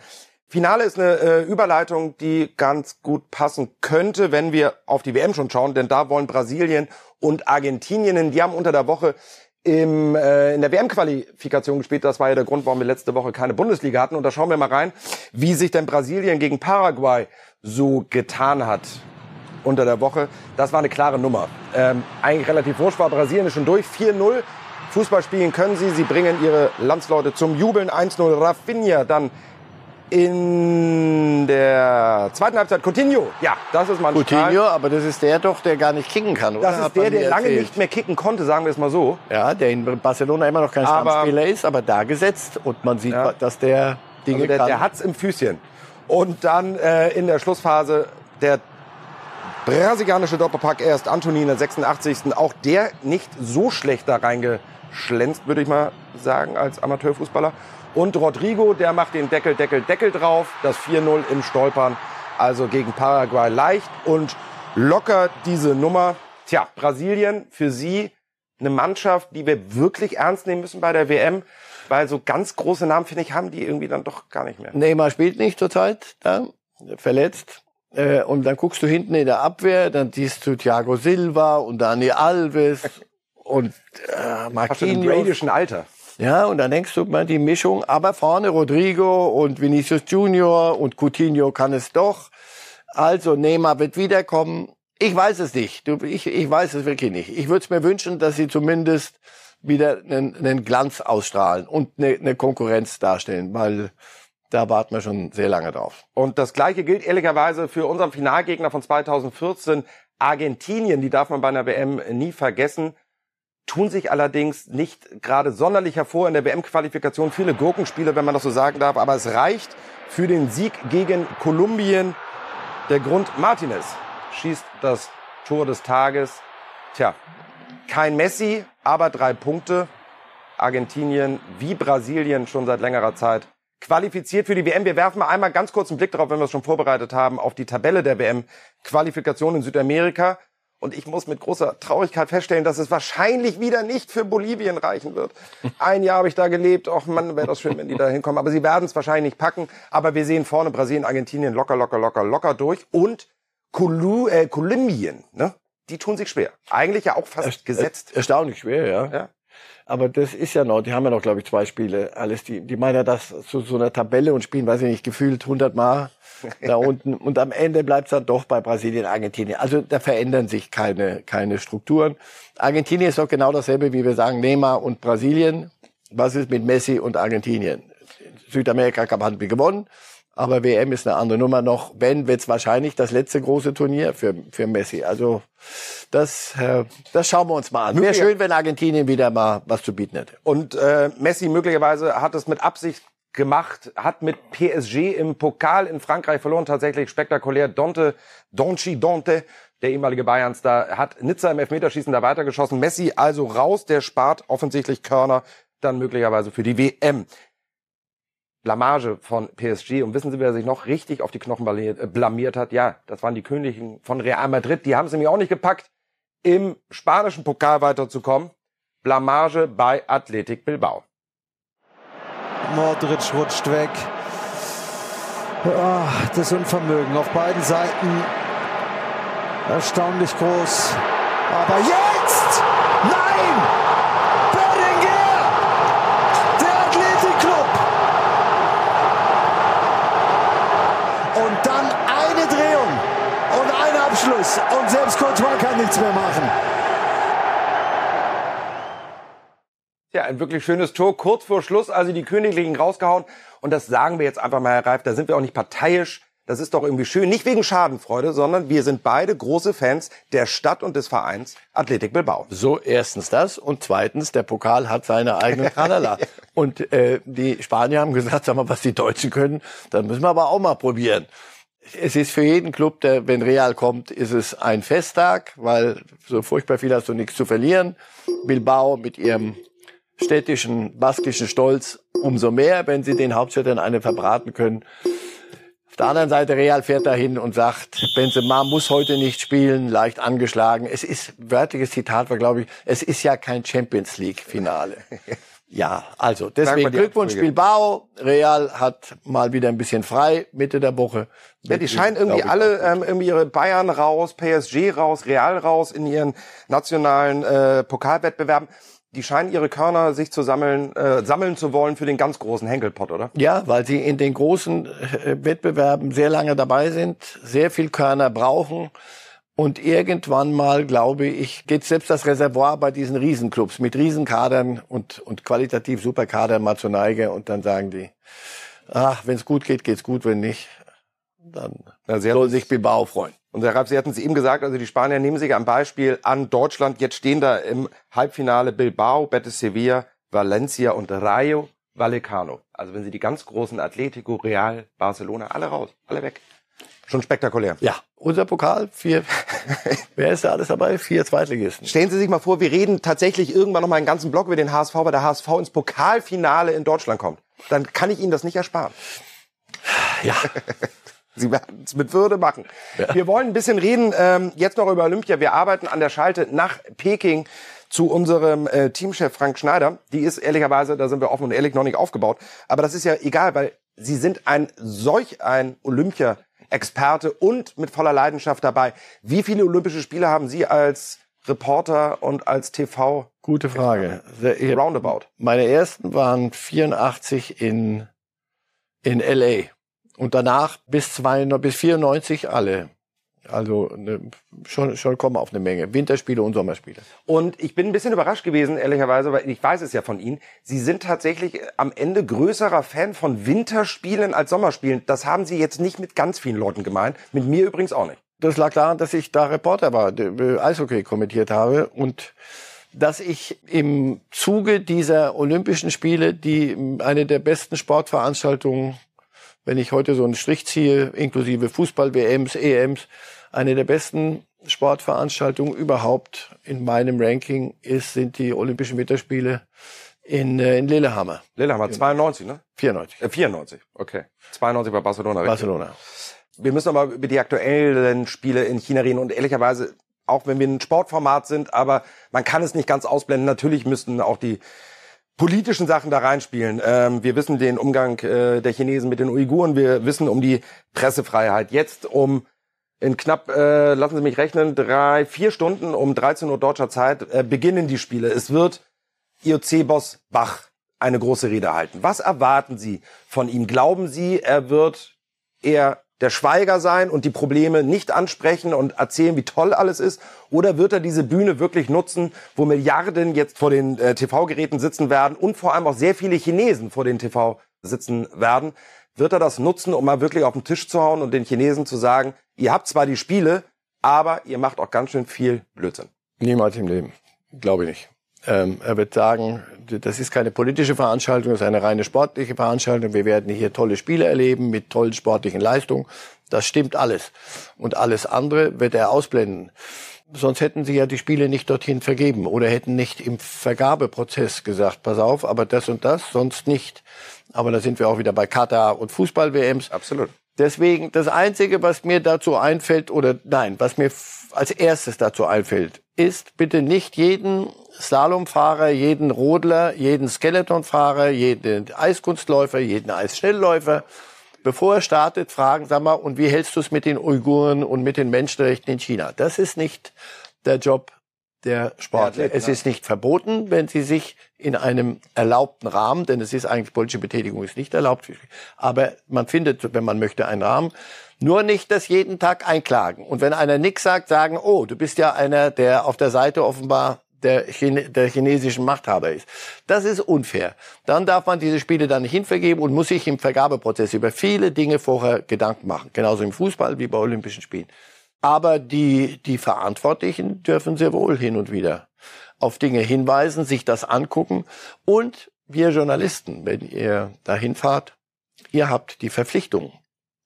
Finale ist eine äh, Überleitung, die ganz gut passen könnte, wenn wir auf die WM schon schauen, denn da wollen Brasilien und Argentinien, die haben unter der Woche im, äh, in der WM-Qualifikation gespielt. Das war ja der Grund, warum wir letzte Woche keine Bundesliga hatten. Und da schauen wir mal rein, wie sich denn Brasilien gegen Paraguay so getan hat unter der Woche. Das war eine klare Nummer. Ähm, eigentlich relativ wurscht war Brasilien ist schon durch. 4-0. Fußball spielen können sie. Sie bringen ihre Landsleute zum Jubeln. 1-0 Rafinha. Dann in der zweiten Halbzeit Coutinho. Ja, das ist mal ein Coutinho, Strahl. aber das ist der doch, der gar nicht kicken kann, oder? Das Hat ist der, man mir der lange nicht mehr kicken konnte, sagen wir es mal so. Ja, der in Barcelona immer noch kein Aber- Stammspieler ist, aber da gesetzt. Und man sieht, Ja. dass der Dinge Also der, kann. der hat's im Füßchen. Und dann äh, in der Schlussphase der brasilianische Doppelpack erst Antoni in der 86. Auch der nicht so schlecht da reingeschlänzt, würde ich mal sagen, als Amateurfußballer. Und Rodrigo, der macht den Deckel, Deckel, Deckel drauf. Das 4-0 im Stolpern. Also gegen Paraguay leicht und locker diese Nummer. Tja, Brasilien für sie eine Mannschaft, die wir wirklich ernst nehmen müssen bei der WM. Weil so ganz große Namen, finde ich, haben die irgendwie dann doch gar nicht mehr. Neymar spielt nicht zurzeit, da, verletzt. Äh, und dann guckst du hinten in der Abwehr, dann siehst du Thiago Silva und Dani Alves und äh, Fast schon im Marquinhos. Bradischen Alter. Ja, und dann denkst du mal die Mischung, aber vorne Rodrigo und Vinicius Junior und Coutinho kann es doch. Also Neymar wird wiederkommen. Ich weiß es nicht. Du, ich, ich weiß es wirklich nicht. Ich würde es mir wünschen, dass sie zumindest wieder einen, einen Glanz ausstrahlen und eine, eine Konkurrenz darstellen, weil da warten wir schon sehr lange drauf. Und das Gleiche gilt ehrlicherweise für unseren Finalgegner von 2014, Argentinien. Die darf man bei einer WM nie vergessen. Tun sich allerdings nicht gerade sonderlich hervor in der WM-Qualifikation. Viele Gurkenspiele, wenn man das so sagen darf. Aber es reicht für den Sieg gegen Kolumbien. Der Grund Martinez schießt das Tor des Tages. Tja, kein Messi, aber drei Punkte. Argentinien wie Brasilien schon seit längerer Zeit qualifiziert für die WM. Wir werfen mal einmal ganz kurz einen Blick darauf, wenn wir es schon vorbereitet haben, auf die Tabelle der WM-Qualifikation in Südamerika. Und ich muss mit großer Traurigkeit feststellen, dass es wahrscheinlich wieder nicht für Bolivien reichen wird. Ein Jahr habe ich da gelebt. Och Mann, wäre das schön, wenn die da hinkommen. Aber sie werden es wahrscheinlich nicht packen. Aber wir sehen vorne Brasilien, Argentinien locker, locker, locker, locker durch. Und Kolu äh, Kolumbien, ne? Die tun sich schwer. Eigentlich ja auch fast gesetzt. Er- Erstaunlich schwer, ja. Ja. Aber das ist ja noch, die haben ja noch, glaube ich, zwei Spiele. Alles, die, die meinen ja das zu so einer Tabelle und spielen, weiß ich nicht, gefühlt 100 Mal da unten. Und am Ende bleibt es dann doch bei Brasilien, Argentinien. Also da verändern sich keine, keine Strukturen. Argentinien ist doch genau dasselbe, wie wir sagen, Neymar und Brasilien. was ist mit Messi und Argentinien? Südamerika Cup wir gewonnen, aber WM ist eine andere Nummer noch. Wenn, wird es wahrscheinlich das letzte große Turnier für, für Messi. Also das, äh, das schauen wir uns mal an. Wäre schön, wenn Argentinien wieder mal was zu bieten hätte. Und äh, Messi möglicherweise hat es mit Absicht gemacht, hat mit PSG im Pokal in Frankreich verloren, tatsächlich spektakulär. Dante, Donchi Dante, der ehemalige Bayern-Star, hat Nizza im Elfmeterschießen da weitergeschossen. Messi also raus, der spart offensichtlich Körner dann möglicherweise für die WM. Blamage von PSG. Und wissen Sie, wer sich noch richtig auf die Knochen äh, blamiert hat? Ja, das waren die Königen von Real Madrid. Die haben es nämlich auch nicht gepackt, im spanischen Pokal weiterzukommen. Blamage bei Athletic Bilbao. Modric rutscht weg. Oh, das Unvermögen auf beiden Seiten erstaunlich groß. Aber jetzt! Nein! Bellinger! Der Athletikclub! Und dann eine Drehung und ein Und selbst Courtois kann nichts mehr machen. Ja, ein wirklich schönes Tor, kurz vor Schluss, also die Königlichen rausgehauen. Und das sagen wir jetzt einfach mal, Herr Reif, da sind wir auch nicht parteiisch. Das ist doch irgendwie schön, nicht wegen Schadenfreude, sondern wir sind beide große Fans der Stadt und des Vereins Athletik Bilbao. So, erstens das und zweitens, der Pokal hat seine eigenen Tralala. und äh, die Spanier haben gesagt, sag mal, was die Deutschen können, dann müssen wir aber auch mal probieren. Es ist für jeden Club, der, wenn Real kommt, ist es ein Festtag, weil so furchtbar viel hast du nichts zu verlieren. Bilbao mit ihrem städtischen, baskischen Stolz umso mehr, wenn sie den Hauptstädtern eine verbraten können. Auf der anderen Seite Real fährt dahin und sagt, Benzema muss heute nicht spielen, leicht angeschlagen. Es ist, wörtliches Zitat war, glaube ich, es ist ja kein Champions League Finale. Ja, also deswegen Glückwunsch Bilbao. Real hat mal wieder ein bisschen frei Mitte der Woche. Ja, die scheinen irgendwie alle ähm, irgendwie ihre Bayern raus, PSG raus, Real raus in ihren nationalen äh, Pokalwettbewerben die scheinen ihre Körner sich zu sammeln, äh, sammeln zu wollen für den ganz großen Henkelpott, oder? Ja, weil sie in den großen äh, Wettbewerben sehr lange dabei sind, sehr viel Körner brauchen. Und irgendwann mal, glaube ich, geht selbst das Reservoir bei diesen Riesenclubs mit Riesenkadern und, und qualitativ Superkadern mal zur Neige. Und dann sagen die, ach, wenn es gut geht, geht's gut, wenn nicht, dann ja, soll sich Bilbao freuen. Und Herr Rapp, Sie hatten es eben gesagt, also die Spanier nehmen sich am Beispiel an Deutschland. Jetzt stehen da im Halbfinale Bilbao, Betis Sevilla, Valencia und Rayo Vallecano. Also wenn Sie die ganz großen Atletico, Real, Barcelona, alle raus, alle weg. Schon spektakulär. Ja, unser Pokal, vier, wer ist da alles dabei? Vier Zweitligisten. Stellen Sie sich mal vor, wir reden tatsächlich irgendwann noch mal einen ganzen Block über den HSV, weil der HSV ins Pokalfinale in Deutschland kommt. Dann kann ich Ihnen das nicht ersparen. Ja. Sie werden es mit Würde machen. Ja. Wir wollen ein bisschen reden ähm, jetzt noch über Olympia. Wir arbeiten an der Schalte nach Peking zu unserem äh, Teamchef Frank Schneider. Die ist ehrlicherweise, da sind wir offen und ehrlich, noch nicht aufgebaut. Aber das ist ja egal, weil Sie sind ein solch ein Olympia-Experte und mit voller Leidenschaft dabei. Wie viele Olympische Spiele haben Sie als Reporter und als TV? Gute Frage. Roundabout. Meine ersten waren 84 in, in LA. Und danach bis, zwei, bis 94 alle. Also ne, schon, schon kommen auf eine Menge. Winterspiele und Sommerspiele. Und ich bin ein bisschen überrascht gewesen, ehrlicherweise, weil ich weiß es ja von Ihnen. Sie sind tatsächlich am Ende größerer Fan von Winterspielen als Sommerspielen. Das haben Sie jetzt nicht mit ganz vielen Leuten gemeint. Mit mir übrigens auch nicht. Das lag daran, dass ich da Reporter war, Eishockey kommentiert habe und dass ich im Zuge dieser Olympischen Spiele, die eine der besten Sportveranstaltungen wenn ich heute so einen Strich ziehe, inklusive Fußball-WMs, EMs, eine der besten Sportveranstaltungen überhaupt in meinem Ranking ist, sind die Olympischen Winterspiele in, äh, in Lillehammer. Lillehammer, 92, ne? 94. Äh, 94, okay. 92 bei Barcelona. Barcelona. Wir müssen aber über die aktuellen Spiele in China reden und ehrlicherweise, auch wenn wir ein Sportformat sind, aber man kann es nicht ganz ausblenden. Natürlich müssten auch die politischen Sachen da reinspielen. Ähm, wir wissen den Umgang äh, der Chinesen mit den Uiguren, wir wissen um die Pressefreiheit. Jetzt um in knapp, äh, lassen Sie mich rechnen, drei, vier Stunden um 13 Uhr deutscher Zeit äh, beginnen die Spiele. Es wird IOC-Boss Bach eine große Rede halten. Was erwarten Sie von ihm? Glauben Sie, er wird eher der Schweiger sein und die Probleme nicht ansprechen und erzählen, wie toll alles ist? Oder wird er diese Bühne wirklich nutzen, wo Milliarden jetzt vor den äh, TV-Geräten sitzen werden und vor allem auch sehr viele Chinesen vor den TV sitzen werden? Wird er das nutzen, um mal wirklich auf den Tisch zu hauen und den Chinesen zu sagen, ihr habt zwar die Spiele, aber ihr macht auch ganz schön viel Blödsinn? Niemals im Leben. Glaube ich nicht. Ähm, er wird sagen, das ist keine politische Veranstaltung, das ist eine reine sportliche Veranstaltung. Wir werden hier tolle Spiele erleben mit tollen sportlichen Leistungen. Das stimmt alles. Und alles andere wird er ausblenden. Sonst hätten sie ja die Spiele nicht dorthin vergeben oder hätten nicht im Vergabeprozess gesagt, pass auf, aber das und das, sonst nicht. Aber da sind wir auch wieder bei Katar und Fußball-WMs. Absolut. Deswegen, das Einzige, was mir dazu einfällt, oder nein, was mir als erstes dazu einfällt, ist bitte nicht jeden Slalomfahrer, jeden Rodler, jeden Skeletonfahrer, jeden Eiskunstläufer, jeden Eisschnellläufer, bevor er startet, fragen, sag mal, und wie hältst du es mit den Uiguren und mit den Menschenrechten in China? Das ist nicht der Job der Sportler. es ist nicht verboten, wenn sie sich in einem erlaubten Rahmen, denn es ist eigentlich politische Betätigung ist nicht erlaubt, aber man findet, wenn man möchte, einen Rahmen. Nur nicht das jeden Tag einklagen. Und wenn einer nix sagt, sagen, oh, du bist ja einer, der auf der Seite offenbar der, Chine der chinesischen Machthaber ist. Das ist unfair. Dann darf man diese Spiele dann nicht hinvergeben und muss sich im Vergabeprozess über viele Dinge vorher Gedanken machen. Genauso im Fußball wie bei Olympischen Spielen. Aber die, die Verantwortlichen dürfen sehr wohl hin und wieder auf Dinge hinweisen, sich das angucken. Und wir Journalisten, wenn ihr dahin fahrt, ihr habt die Verpflichtung,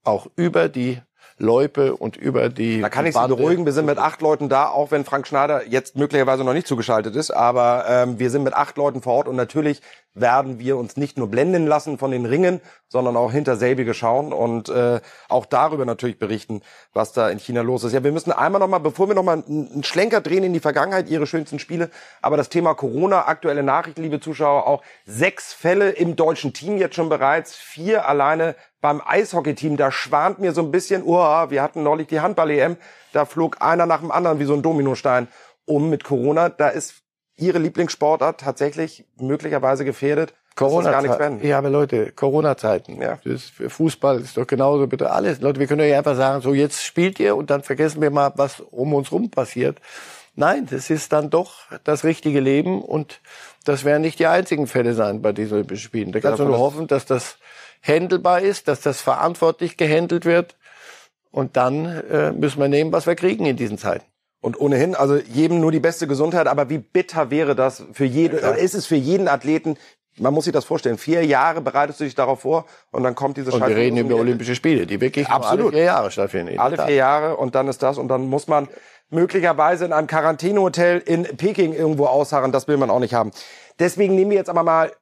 auch über die Loipe und über die. Da kann ich Sie beruhigen, wir sind mit acht Leuten da, auch wenn Frank Schneider jetzt möglicherweise noch nicht zugeschaltet ist, aber ähm, wir sind mit acht Leuten vor Ort und natürlich werden wir uns nicht nur blenden lassen von den Ringen, sondern auch hinter selbige schauen und äh, auch darüber natürlich berichten, was da in China los ist. Ja, wir müssen einmal nochmal, bevor wir nochmal einen Schlenker drehen in die Vergangenheit, Ihre schönsten Spiele, aber das Thema Corona, aktuelle Nachrichten, liebe Zuschauer, auch sechs Fälle im deutschen Team jetzt schon bereits, vier alleine beim Eishockey-Team. Da schwant mir so ein bisschen, oh, wir hatten neulich die Handball-EM, da flog einer nach dem anderen wie so ein Dominostein um mit Corona. Da ist Ihre Lieblingssportart tatsächlich möglicherweise gefährdet? Corona gar nichts werden. Ja, aber Leute, Corona-Zeiten. Ja. Fußball ist doch genauso bitte alles. Leute, wir können ja einfach sagen, so jetzt spielt ihr und dann vergessen wir mal, was um uns rum passiert. Nein, das ist dann doch das richtige Leben und das werden nicht die einzigen Fälle sein bei diesen Olympischen Spielen. Da kannst du nur hoffen, dass das handelbar ist, dass das verantwortlich gehandelt wird. Und dann äh, müssen wir nehmen, was wir kriegen in diesen Zeiten. Und ohnehin, also jedem nur die beste Gesundheit, aber wie bitter wäre das für jeden, ja. ist es für jeden Athleten, man muss sich das vorstellen, vier Jahre bereitest du dich darauf vor und dann kommt diese Und wir reden über Olympische Spiele, die wirklich Absolut. alle vier Jahre stattfinden. Alle vier Jahre und dann ist das und dann muss man möglicherweise in einem Quarantänehotel in Peking irgendwo ausharren, das will man auch nicht haben. Deswegen nehmen wir jetzt aber mal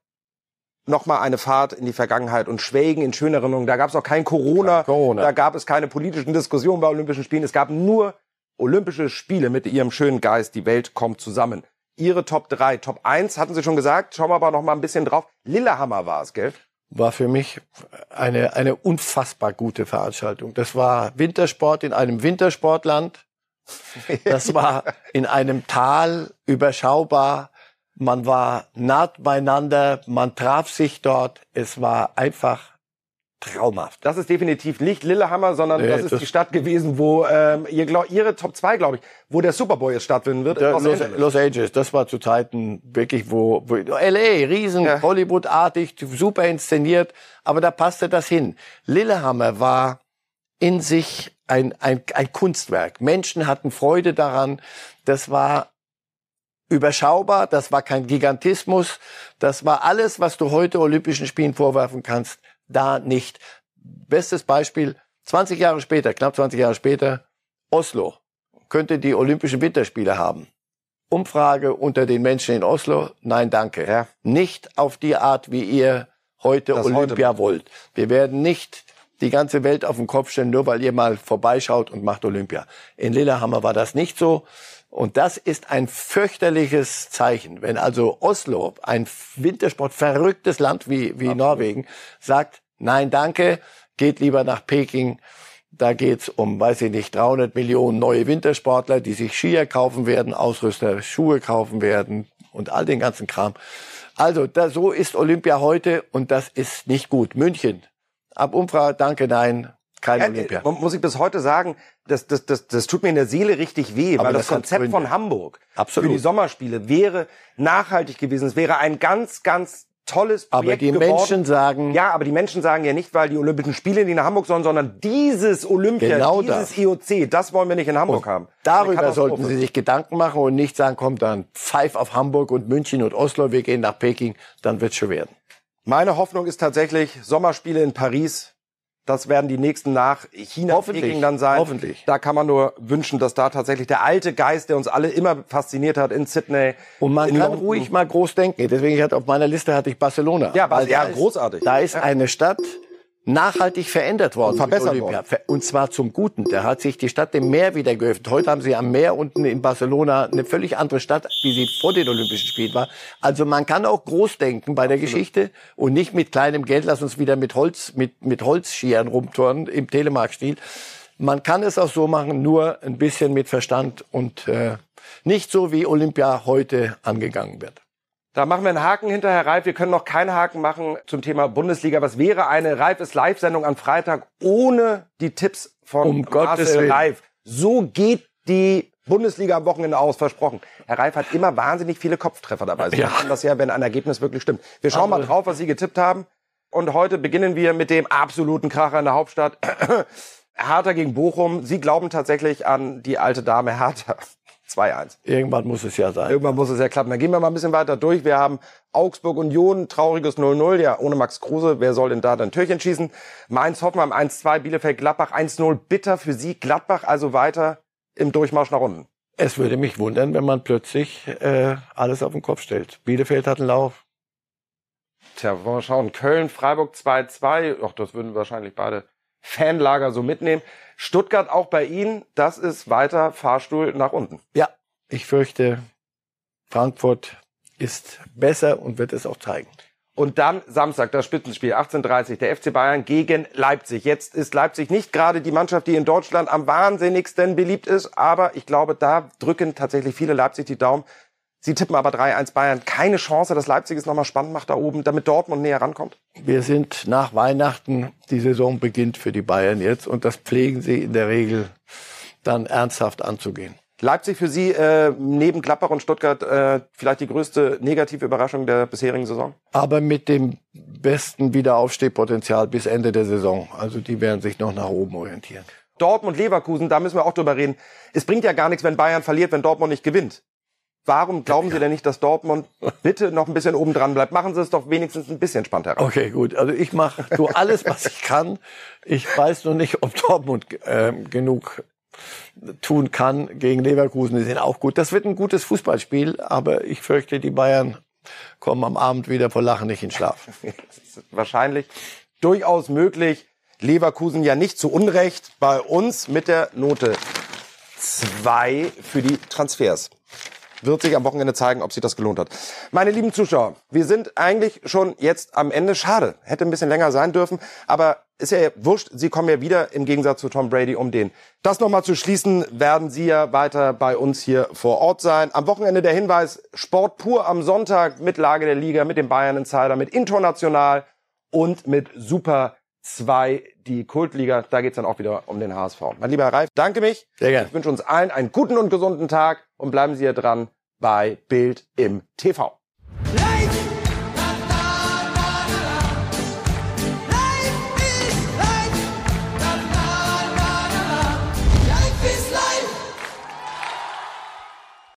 noch mal eine Fahrt in die Vergangenheit und schwelgen in schöne Erinnerungen. Da gab es auch kein Corona, Corona, da gab es keine politischen Diskussionen bei Olympischen Spielen. Es gab nur Olympische Spiele mit ihrem schönen Geist, die Welt kommt zusammen. Ihre Top 3, Top 1 hatten Sie schon gesagt, schauen wir aber noch mal ein bisschen drauf. Lillehammer war es, gell? War für mich eine, eine unfassbar gute Veranstaltung. Das war Wintersport in einem Wintersportland. Das war in einem Tal überschaubar. Man war nah beieinander, man traf sich dort. Es war einfach traumhaft. Das ist definitiv nicht Lillehammer, sondern nee, das ist das die Stadt gewesen, wo ähm, ihr glaub, ihre Top 2, glaube ich, wo der Super Bowl jetzt stattfinden wird. Los, Los, Angeles. Los Angeles, das war zu Zeiten wirklich, wo, wo LA, riesen, ja. Hollywood-artig, super inszeniert, aber da passte das hin. Lillehammer war in sich ein, ein, ein Kunstwerk. Menschen hatten Freude daran. Das war überschaubar, das war kein Gigantismus, das war alles, was du heute Olympischen Spielen vorwerfen kannst da nicht. Bestes Beispiel, 20 Jahre später, knapp 20 Jahre später, Oslo könnte die Olympischen Winterspiele haben. Umfrage unter den Menschen in Oslo, nein, danke. Ja. Nicht auf die Art, wie ihr heute das Olympia heute. wollt. Wir werden nicht die ganze Welt auf den Kopf stellen, nur weil ihr mal vorbeischaut und macht Olympia. In Lillehammer war das nicht so. Und das ist ein fürchterliches Zeichen. Wenn also Oslo, ein Wintersport verrücktes Land wie, wie Norwegen, sagt, nein, danke, geht lieber nach Peking. Da geht's um, weiß ich nicht, 300 Millionen neue Wintersportler, die sich Skier kaufen werden, Ausrüster, Schuhe kaufen werden und all den ganzen Kram. Also, da, so ist Olympia heute und das ist nicht gut. München, ab Umfrage, danke, nein, kein Äh, Olympia. äh, muss ich bis heute sagen, das, das, das, das tut mir in der Seele richtig weh, Aber weil das, das Konzept von Hamburg Absolut. für die Sommerspiele wäre nachhaltig gewesen. Es wäre ein ganz, ganz tolles Aber Projekt die geworden. Menschen sagen, Ja, aber die Menschen sagen ja nicht, weil die Olympischen Spiele nicht nach Hamburg sollen, sondern dieses Olympia, Genau dieses das. IOC, das wollen wir nicht in Hamburg haben. Eine Darüber sollten Sie sich Gedanken machen und nicht sagen, komm dann, pfeif auf Hamburg und München und Oslo, wir gehen nach Peking, dann wird's schon werden. Meine Hoffnung ist tatsächlich Sommerspiele in Paris. Das werden die nächsten nach China, Hoffentlich. Peking dann sein. Hoffentlich. Da kann man nur wünschen, dass da tatsächlich der alte Geist, der uns alle immer fasziniert hat in Sydney. Und man kann London. ruhig mal groß denken. Deswegen hatte auf meiner Liste hatte ich Barcelona. Ja, Bas- Weil ja, großartig. Da ist eine Stadt nachhaltig verändert worden. Und verbessert Olympia. Und zwar zum Guten. Da hat sich die Stadt dem Meer wieder geöffnet. Heute haben sie am Meer unten in Barcelona eine völlig andere Stadt, wie sie vor den Olympischen Spielen war. Also man kann auch groß denken bei der Geschichte und nicht mit kleinem Geld, lass uns wieder mit Holz, mit, mit Holzschieren rumturnen im Telemark-Stil. Man kann es auch so machen, nur ein bisschen mit Verstand und äh, nicht so, wie Olympia heute angegangen wird. Da machen wir einen Haken hinterher, Reif. Wir können noch keinen Haken machen zum Thema Bundesliga. Was wäre eine Reifes Live-Sendung am Freitag ohne die Tipps von Um Gottes Marcel. Reif? So geht die Bundesliga am Wochenende aus, versprochen. Herr Reif hat immer wahnsinnig viele Kopftreffer dabei. Sie Ja. machen das ja, wenn ein Ergebnis wirklich stimmt. Wir schauen mal drauf, was Sie getippt haben. Und heute beginnen wir mit dem absoluten Kracher in der Hauptstadt. Hertha gegen Bochum. Sie glauben tatsächlich an die alte Dame Hertha. 2-1. Irgendwann muss es ja sein. Irgendwann muss es ja klappen. Dann gehen wir mal ein bisschen weiter durch. Wir haben Augsburg Union, trauriges 0-0. Ja, ohne Max Kruse. Wer soll denn da dann Türchen schießen? Mainz Hoffenheim 1-2, Bielefeld Gladbach 1-0. Bitter für Sie. Gladbach also weiter im Durchmarsch nach unten. Es würde mich wundern, wenn man plötzlich äh, alles auf den Kopf stellt. Bielefeld hat einen Lauf. Tja, wollen wir schauen. Köln, Freiburg 2-2. Ach, das würden wahrscheinlich beide Fanlager so mitnehmen. Stuttgart auch bei Ihnen. Das ist weiter Fahrstuhl nach unten. Ja, ich fürchte, Frankfurt ist besser und wird es auch zeigen. Und dann Samstag das Spitzenspiel 18:30 der FC Bayern gegen Leipzig. Jetzt ist Leipzig nicht gerade die Mannschaft, die in Deutschland am wahnsinnigsten beliebt ist, aber ich glaube, da drücken tatsächlich viele Leipzig die Daumen. Sie tippen aber 3-1 Bayern. Keine Chance, dass Leipzig es nochmal spannend macht da oben, damit Dortmund näher rankommt. Wir sind nach Weihnachten, die Saison beginnt für die Bayern jetzt und das pflegen sie in der Regel dann ernsthaft anzugehen. Leipzig für Sie äh, neben Gladbach und Stuttgart äh, vielleicht die größte negative Überraschung der bisherigen Saison? Aber mit dem besten Wiederaufstehpotenzial bis Ende der Saison. Also die werden sich noch nach oben orientieren. Dortmund, Leverkusen, da müssen wir auch drüber reden. Es bringt ja gar nichts, wenn Bayern verliert, wenn Dortmund nicht gewinnt. Warum glauben Sie denn nicht, dass Dortmund bitte noch ein bisschen oben dran bleibt? Machen Sie es doch wenigstens ein bisschen spannend heraus. Okay, gut. Also ich mache so alles, was ich kann. Ich weiß noch nicht, ob Dortmund äh, genug tun kann gegen Leverkusen. Die sind auch gut. Das wird ein gutes Fußballspiel, aber ich fürchte, die Bayern kommen am Abend wieder vor Lachen nicht in Schlaf. Das ist wahrscheinlich durchaus möglich. Leverkusen ja nicht zu Unrecht bei uns mit der Note 2 für die Transfers. Wird sich am Wochenende zeigen, ob sich das gelohnt hat. Meine lieben Zuschauer, wir sind eigentlich schon jetzt am Ende. Schade, hätte ein bisschen länger sein dürfen, aber ist ja wurscht, Sie kommen ja wieder im Gegensatz zu Tom Brady um den. Das nochmal zu schließen, werden Sie ja weiter bei uns hier vor Ort sein. Am Wochenende der Hinweis, Sport pur am Sonntag mit Lage der Liga, mit dem Bayern Insider, mit International und mit Super 2, die Kultliga. Da geht's dann auch wieder um den HSV. Mein lieber Herr Reif, danke mich. Sehr gerne. Ich wünsche uns allen einen guten und gesunden Tag und bleiben Sie hier dran bei Bild im TV.